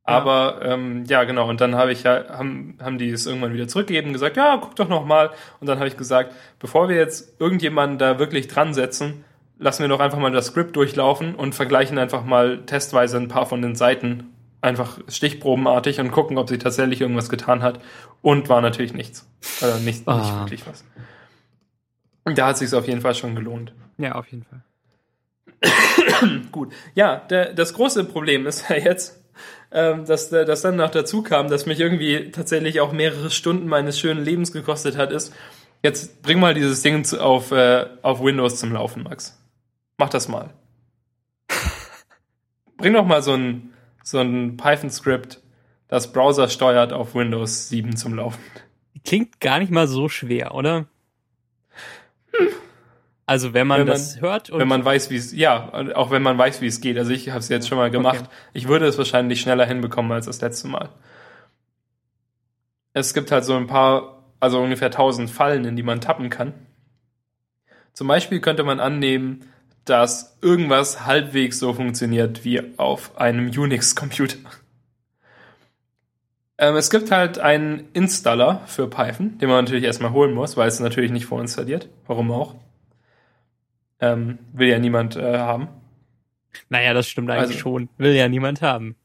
Aber ähm, ja, genau. Und dann habe ich ja, haben, haben die es irgendwann wieder zurückgegeben gesagt, ja, guck doch noch mal. Und dann habe ich gesagt, bevor wir jetzt irgendjemanden da wirklich dran setzen, lassen wir doch einfach mal das Skript durchlaufen und vergleichen einfach mal testweise ein paar von den Seiten einfach stichprobenartig und gucken, ob sie tatsächlich irgendwas getan hat. Und war natürlich nichts. Also nicht, nicht Ah. wirklich was. Und da hat sich auf jeden Fall schon gelohnt. Ja, auf jeden Fall. Gut. Ja, der, das große Problem ist ja jetzt, ähm, dass, dass dann noch dazu kam, dass mich irgendwie tatsächlich auch mehrere Stunden meines schönen Lebens gekostet hat, ist, jetzt bring mal dieses Ding auf, äh, auf Windows zum Laufen, Max. Mach das mal. bring doch mal so ein, so ein Python-Skript, das Browser steuert auf Windows 7 zum Laufen. Klingt gar nicht mal so schwer, oder? Also wenn man, Wenn man- das hört und wenn man weiß, wie es, ja, auch wenn man weiß, wie es geht. Also ich habe es jetzt schon mal gemacht. Okay. Ich würde es wahrscheinlich schneller hinbekommen als das letzte Mal. Es gibt halt so ein paar, also ungefähr 1000 Fallen, in die man tappen kann. Zum Beispiel könnte man annehmen, dass irgendwas halbwegs so funktioniert wie auf einem Unix-Computer. Ähm, es gibt halt einen Installer für Python, den man natürlich erstmal holen muss, weil es natürlich nicht vorinstalliert. Warum auch? Ähm, will ja niemand äh, haben. naja, das stimmt eigentlich Also- schon. Will ja niemand haben.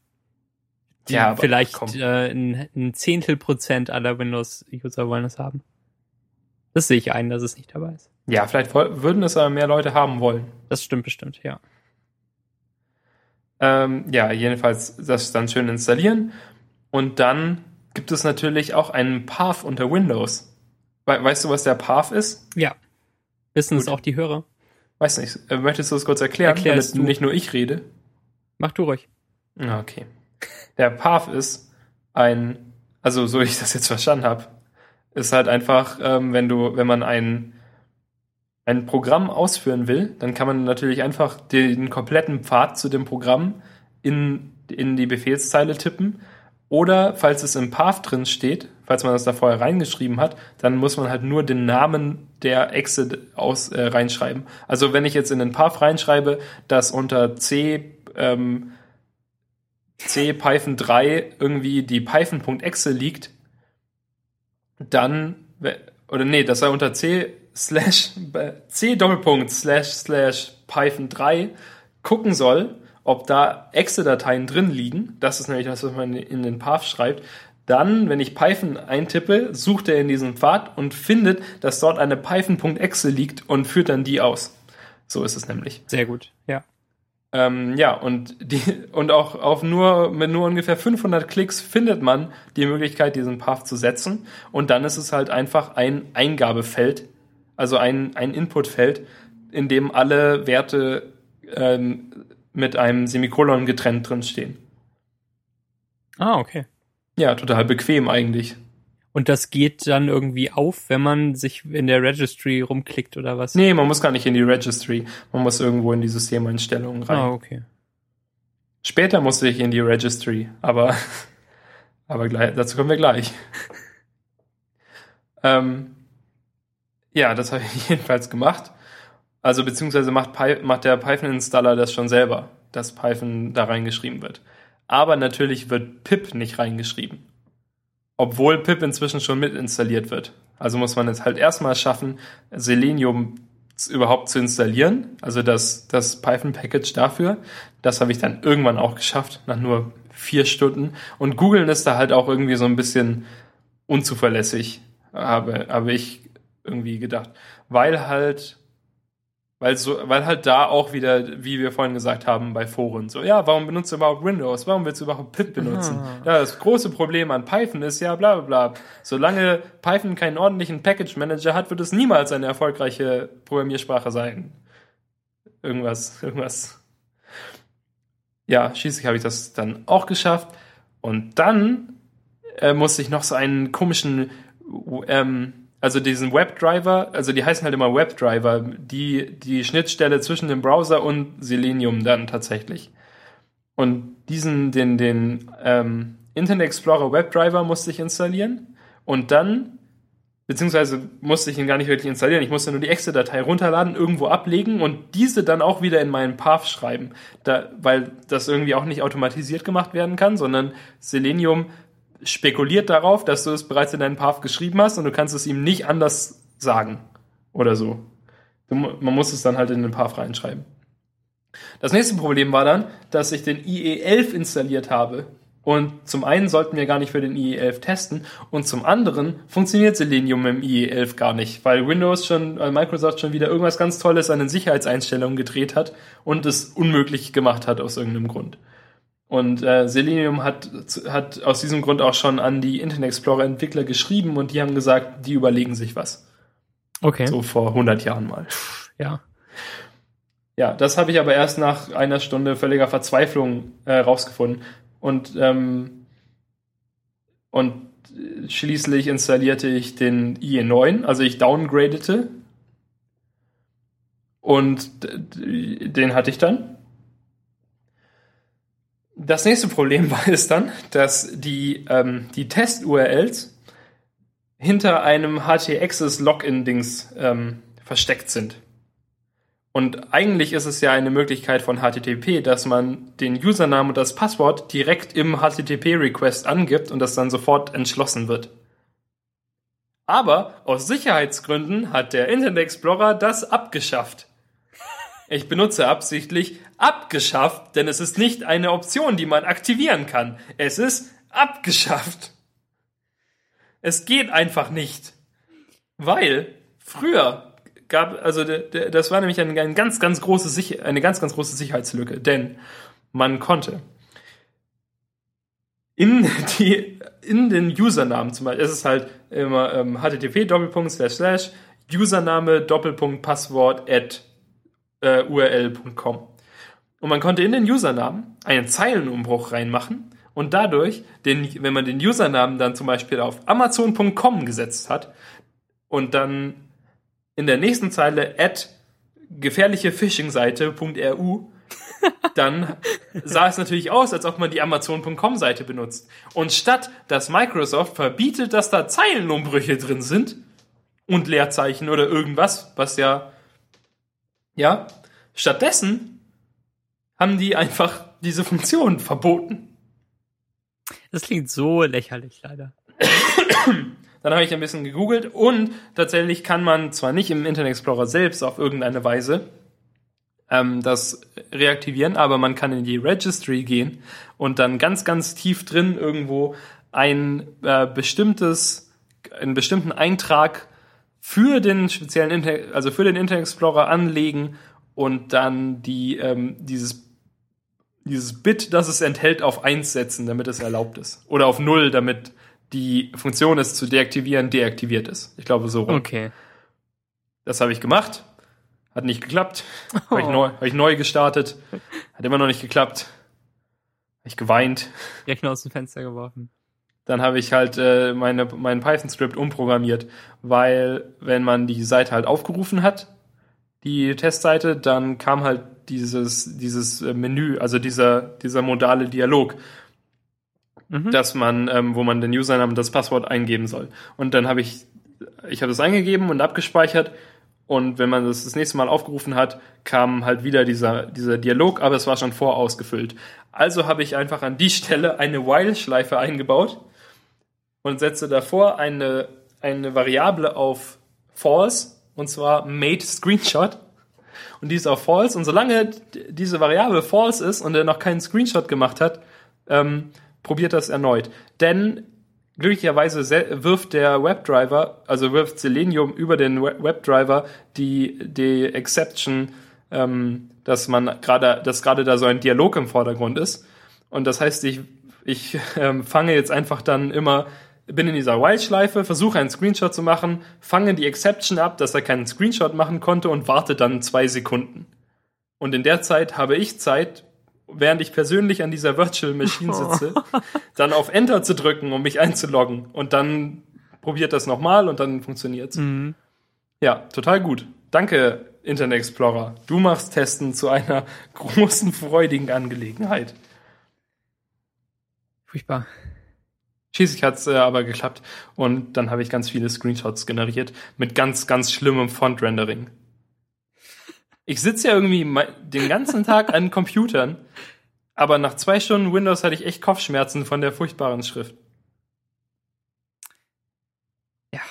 Die Ja, aber vielleicht komm. äh, ein, ein Zehntel Prozent aller Windows-User wollen es haben. Das sehe ich ein, dass es nicht dabei ist. Ja, vielleicht würden es aber mehr Leute haben wollen. Das stimmt bestimmt, ja. Ähm, ja, jedenfalls das dann schön installieren und dann gibt es natürlich auch einen Path unter Windows. We weißt du, was der Path ist? Ja. Wissen es auch die Hörer? Weiß nicht. Äh, Möchtest du das kurz erklären, Erklär es damit du. nicht nur ich rede? Mach du ruhig. Ah, Okay. Der Path ist ein, also so wie ich das jetzt verstanden habe, ist halt einfach, ähm, wenn du, wenn man ein, ein Programm ausführen will, dann kann man natürlich einfach den kompletten Pfad zu dem Programm in, in die Befehlszeile tippen. Oder falls es im Path drin steht, falls man das da vorher reingeschrieben hat, dann muss man halt nur den Namen der Exe aus, äh, reinschreiben. Also wenn ich jetzt in den Path reinschreibe, dass unter C ähm, C Python 3 irgendwie die Python.exe liegt, dann, oder nee, dass er unter C slash, C Doppelpunkt slash slash Python 3 gucken soll, ob da Exe-Dateien drin liegen. Das ist nämlich das, was man in den Path schreibt. Dann, wenn ich Python eintippe, sucht er in diesem Pfad und findet, dass dort eine Python.exe liegt und führt dann die aus. So ist es nämlich. Sehr gut. Ja. Ähm, ja, und, die, und auch auf nur, mit nur ungefähr 500 Klicks findet man die Möglichkeit, diesen Path zu setzen. Und dann ist es halt einfach ein Eingabefeld, also ein, ein Inputfeld, in dem alle Werte ähm, mit einem Semikolon getrennt drin stehen. Ah, okay. Ja, total bequem eigentlich. Und das geht dann irgendwie auf, wenn man sich in der Registry rumklickt oder was? Nee, man muss gar nicht in die Registry. Man muss irgendwo in die Systemeinstellungen rein. Ah, okay. Später musste ich in die Registry, aber, aber gleich, dazu kommen wir gleich. ähm, ja, das habe ich jedenfalls gemacht. Also beziehungsweise macht, Py macht der Python-Installer das schon selber, dass Python da reingeschrieben wird. Aber natürlich wird pip nicht reingeschrieben. Obwohl pip inzwischen schon mit installiert wird. Also muss man es halt erstmal schaffen, Selenium überhaupt zu installieren. Also das, das Python-Package dafür. Das habe ich dann irgendwann auch geschafft, nach nur vier Stunden. Und googeln ist da halt auch irgendwie so ein bisschen unzuverlässig, habe, habe ich irgendwie gedacht. Weil halt, weil so, weil halt da auch wieder, wie wir vorhin gesagt haben, bei Foren so, ja, warum benutzt du überhaupt Windows? Warum willst du überhaupt Pip benutzen? Ja, das große Problem an Python ist ja bla bla bla. Solange Python keinen ordentlichen Package Manager hat, wird es niemals eine erfolgreiche Programmiersprache sein. Irgendwas, irgendwas. Ja, schließlich habe ich das dann auch geschafft. Und dann äh, musste ich noch so einen komischen, ähm, also diesen Webdriver, also die heißen halt immer Webdriver, die, die Schnittstelle zwischen dem Browser und Selenium dann tatsächlich. Und diesen, den, den ähm, Internet Explorer Webdriver musste ich installieren und dann, beziehungsweise musste ich ihn gar nicht wirklich installieren, ich musste nur die Exe-Datei runterladen, irgendwo ablegen und diese dann auch wieder in meinen Path schreiben, da, weil das irgendwie auch nicht automatisiert gemacht werden kann, sondern Selenium spekuliert darauf, dass du es bereits in deinen Path geschrieben hast und du kannst es ihm nicht anders sagen oder so. Du, man muss es dann halt in den Path reinschreiben. Das nächste Problem war dann, dass ich den IE11 installiert habe. Und zum einen sollten wir gar nicht für den IE11 testen und zum anderen funktioniert Selenium im IE11 gar nicht, weil Windows schon, weil Microsoft schon wieder irgendwas ganz Tolles an den Sicherheitseinstellungen gedreht hat und es unmöglich gemacht hat aus irgendeinem Grund. Und äh, Selenium hat, hat aus diesem Grund auch schon an die Internet Explorer Entwickler geschrieben und die haben gesagt, die überlegen sich was. Okay. So vor 100 Jahren mal. Ja. Ja, das habe ich aber erst nach einer Stunde völliger Verzweiflung äh, rausgefunden. Und, ähm, und schließlich installierte ich den IE9, also ich downgradete. Und den hatte ich dann. Das nächste Problem war es dann, dass die, ähm, die Test-URLs hinter einem HT-Access-Login-Dings ähm, versteckt sind. Und eigentlich ist es ja eine Möglichkeit von HTTP, dass man den Username und das Passwort direkt im HTTP-Request angibt und das dann sofort entschlossen wird. Aber aus Sicherheitsgründen hat der Internet Explorer das abgeschafft. Ich benutze absichtlich abgeschafft, denn es ist nicht eine Option, die man aktivieren kann. Es ist abgeschafft. Es geht einfach nicht. Weil früher gab, also das war nämlich eine, eine ganz, ganz große Sicher eine ganz, ganz große Sicherheitslücke, denn man konnte in die in den Usernamen zum Beispiel, es ist halt immer ähm, http Doppelpunkt slash slash Username Doppelpunkt Passwort at äh, url.com. Und man konnte in den Usernamen einen Zeilenumbruch reinmachen und dadurch, den, wenn man den Usernamen dann zum Beispiel auf amazon.com gesetzt hat und dann in der nächsten Zeile at gefährliche Phishing-Seite.ru, dann sah es natürlich aus, als ob man die Amazon.com-Seite benutzt. Und statt dass Microsoft verbietet, dass da Zeilenumbrüche drin sind und Leerzeichen oder irgendwas, was ja, ja, stattdessen haben die einfach diese Funktion verboten. Das klingt so lächerlich, leider. Dann habe ich ein bisschen gegoogelt und tatsächlich kann man zwar nicht im Internet Explorer selbst auf irgendeine Weise ähm, das reaktivieren, aber man kann in die Registry gehen und dann ganz, ganz tief drin irgendwo ein äh, bestimmtes, einen bestimmten Eintrag für den speziellen Internet, also für den Internet Explorer anlegen und dann die ähm, dieses dieses Bit, das es enthält, auf 1 setzen, damit es erlaubt ist. Oder auf 0, damit die Funktion, es zu deaktivieren, deaktiviert ist. Ich glaube, so rum. Okay. Das habe ich gemacht. Hat nicht geklappt. Oh. Habe ich, neu, hab ich neu gestartet. Hat immer noch nicht geklappt. Habe ich geweint. Rechner aus dem Fenster geworfen. Dann habe ich halt äh, meine, mein Python-Skript umprogrammiert, weil wenn man die Seite halt aufgerufen hat, die Testseite, dann kam halt dieses, dieses äh, Menü, also dieser, dieser modale Dialog, Mhm. dass man, ähm, wo man den Username und das Passwort eingeben soll. Und dann habe ich, ich habe das eingegeben und abgespeichert. Und wenn man das das nächste Mal aufgerufen hat, kam halt wieder dieser, dieser Dialog, aber es war schon vorausgefüllt. Also habe ich einfach an die Stelle eine While-Schleife eingebaut und setze davor eine, eine Variable auf false, und zwar made screenshot. Und die ist auf false. Und solange diese Variable false ist und er noch keinen Screenshot gemacht hat, ähm, probiert das erneut. Denn glücklicherweise se- wirft der Webdriver, also wirft Selenium über den We- Webdriver die, die Exception, ähm, dass man gerade, dass gerade da so ein Dialog im Vordergrund ist. Und das heißt, ich, ich ähm, fange jetzt einfach dann immer, bin in dieser While-Schleife, versuche einen Screenshot zu machen, fange die Exception ab, dass er keinen Screenshot machen konnte und warte dann zwei Sekunden. Und in der Zeit habe ich Zeit, während ich persönlich an dieser Virtual Machine sitze, dann auf Enter zu drücken, um mich einzuloggen. Und dann probiert das nochmal und dann funktioniert's. Mhm. Ja, total gut. Danke, Internet Explorer. Du machst Testen zu einer großen, freudigen Angelegenheit. Furchtbar. Schließlich hat's äh, aber geklappt und dann habe ich ganz viele Screenshots generiert mit ganz, ganz schlimmem Font-Rendering. Ich sitze ja irgendwie den ganzen Tag an Computern, aber nach zwei Stunden Windows hatte ich echt Kopfschmerzen von der furchtbaren Schrift. Ja.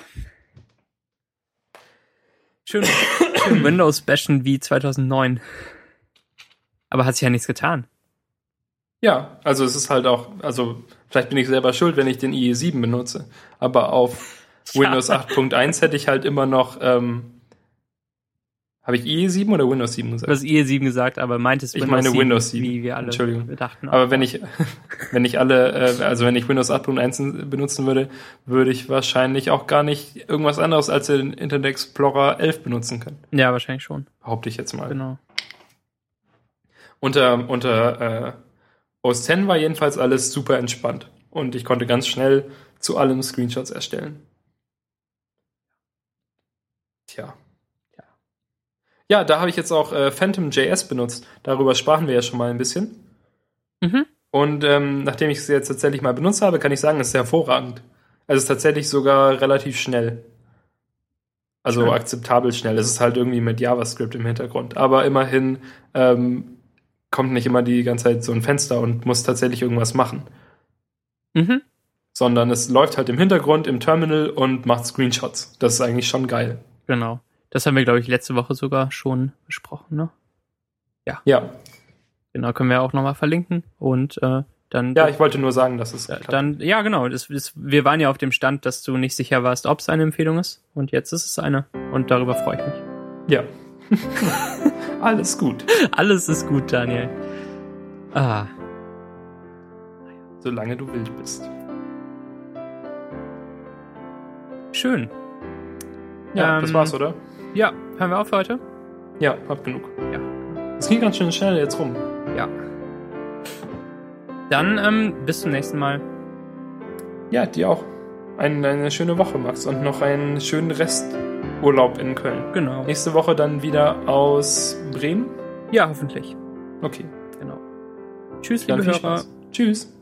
Schön, schön Windows bashen wie 2009. Aber hat sich ja nichts getan. Ja, also es ist halt auch, also vielleicht bin ich selber schuld, wenn ich den IE7 benutze, aber auf Ja. Windows 8.1 hätte ich halt immer noch, ähm, habe ich IE7 oder Windows 7 Du gesagt? hast IE7 gesagt, aber meintest Ich meine Windows 7. wie wir alle Entschuldigung. dachten. Aber wenn ich, wenn ich alle, äh, also wenn ich Windows 8.1 benutzen würde, würde ich wahrscheinlich auch gar nicht irgendwas anderes als den Internet Explorer 11 benutzen können. ja, wahrscheinlich schon. Behaupte ich jetzt mal. Genau. Unter, unter äh, OS X war jedenfalls alles super entspannt. Und ich konnte ganz schnell zu allem Screenshots erstellen. Tja. Ja, ja da habe ich jetzt auch äh, Phantom.js benutzt. Darüber sprachen wir ja schon mal ein bisschen. Mhm. Und ähm, nachdem ich es jetzt tatsächlich mal benutzt habe, kann ich sagen, es ist hervorragend. Also es ist tatsächlich sogar relativ schnell. Also Schön. akzeptabel schnell. Es ist halt irgendwie mit JavaScript im Hintergrund. Aber immerhin ähm, kommt nicht immer die ganze Zeit so ein Fenster und muss tatsächlich irgendwas machen. Mhm. Sondern es läuft halt im Hintergrund im Terminal und macht Screenshots. Das ist eigentlich schon geil. Genau. Das haben wir, glaube ich, letzte Woche sogar schon besprochen, ne? Ja. Genau, können wir auch nochmal verlinken. Und äh, dann, Ja, ich wollte nur sagen, dass es Ja, geklappt dann, ja, genau. Das, das, wir waren ja auf dem Stand, dass du nicht sicher warst, ob es eine Empfehlung ist. Und jetzt ist es eine. Und darüber freue ich mich. Ja. Alles gut. Alles ist gut, Daniel. Ah, Solange du wild bist. Schön. Ja, Ähm, das war's, oder? Ja, hören wir auf für heute? Ja, hab genug. Ja. Es ging ganz schön schnell jetzt rum. Ja. Dann ähm, bis zum nächsten Mal. Ja, dir auch. Ein, eine schöne Woche, Max. Und noch einen schönen Resturlaub in Köln. Genau. Nächste Woche dann wieder aus Bremen. Ja, hoffentlich. Okay. Genau. Tschüss, Dann liebe Hörer. Spaß. Tschüss.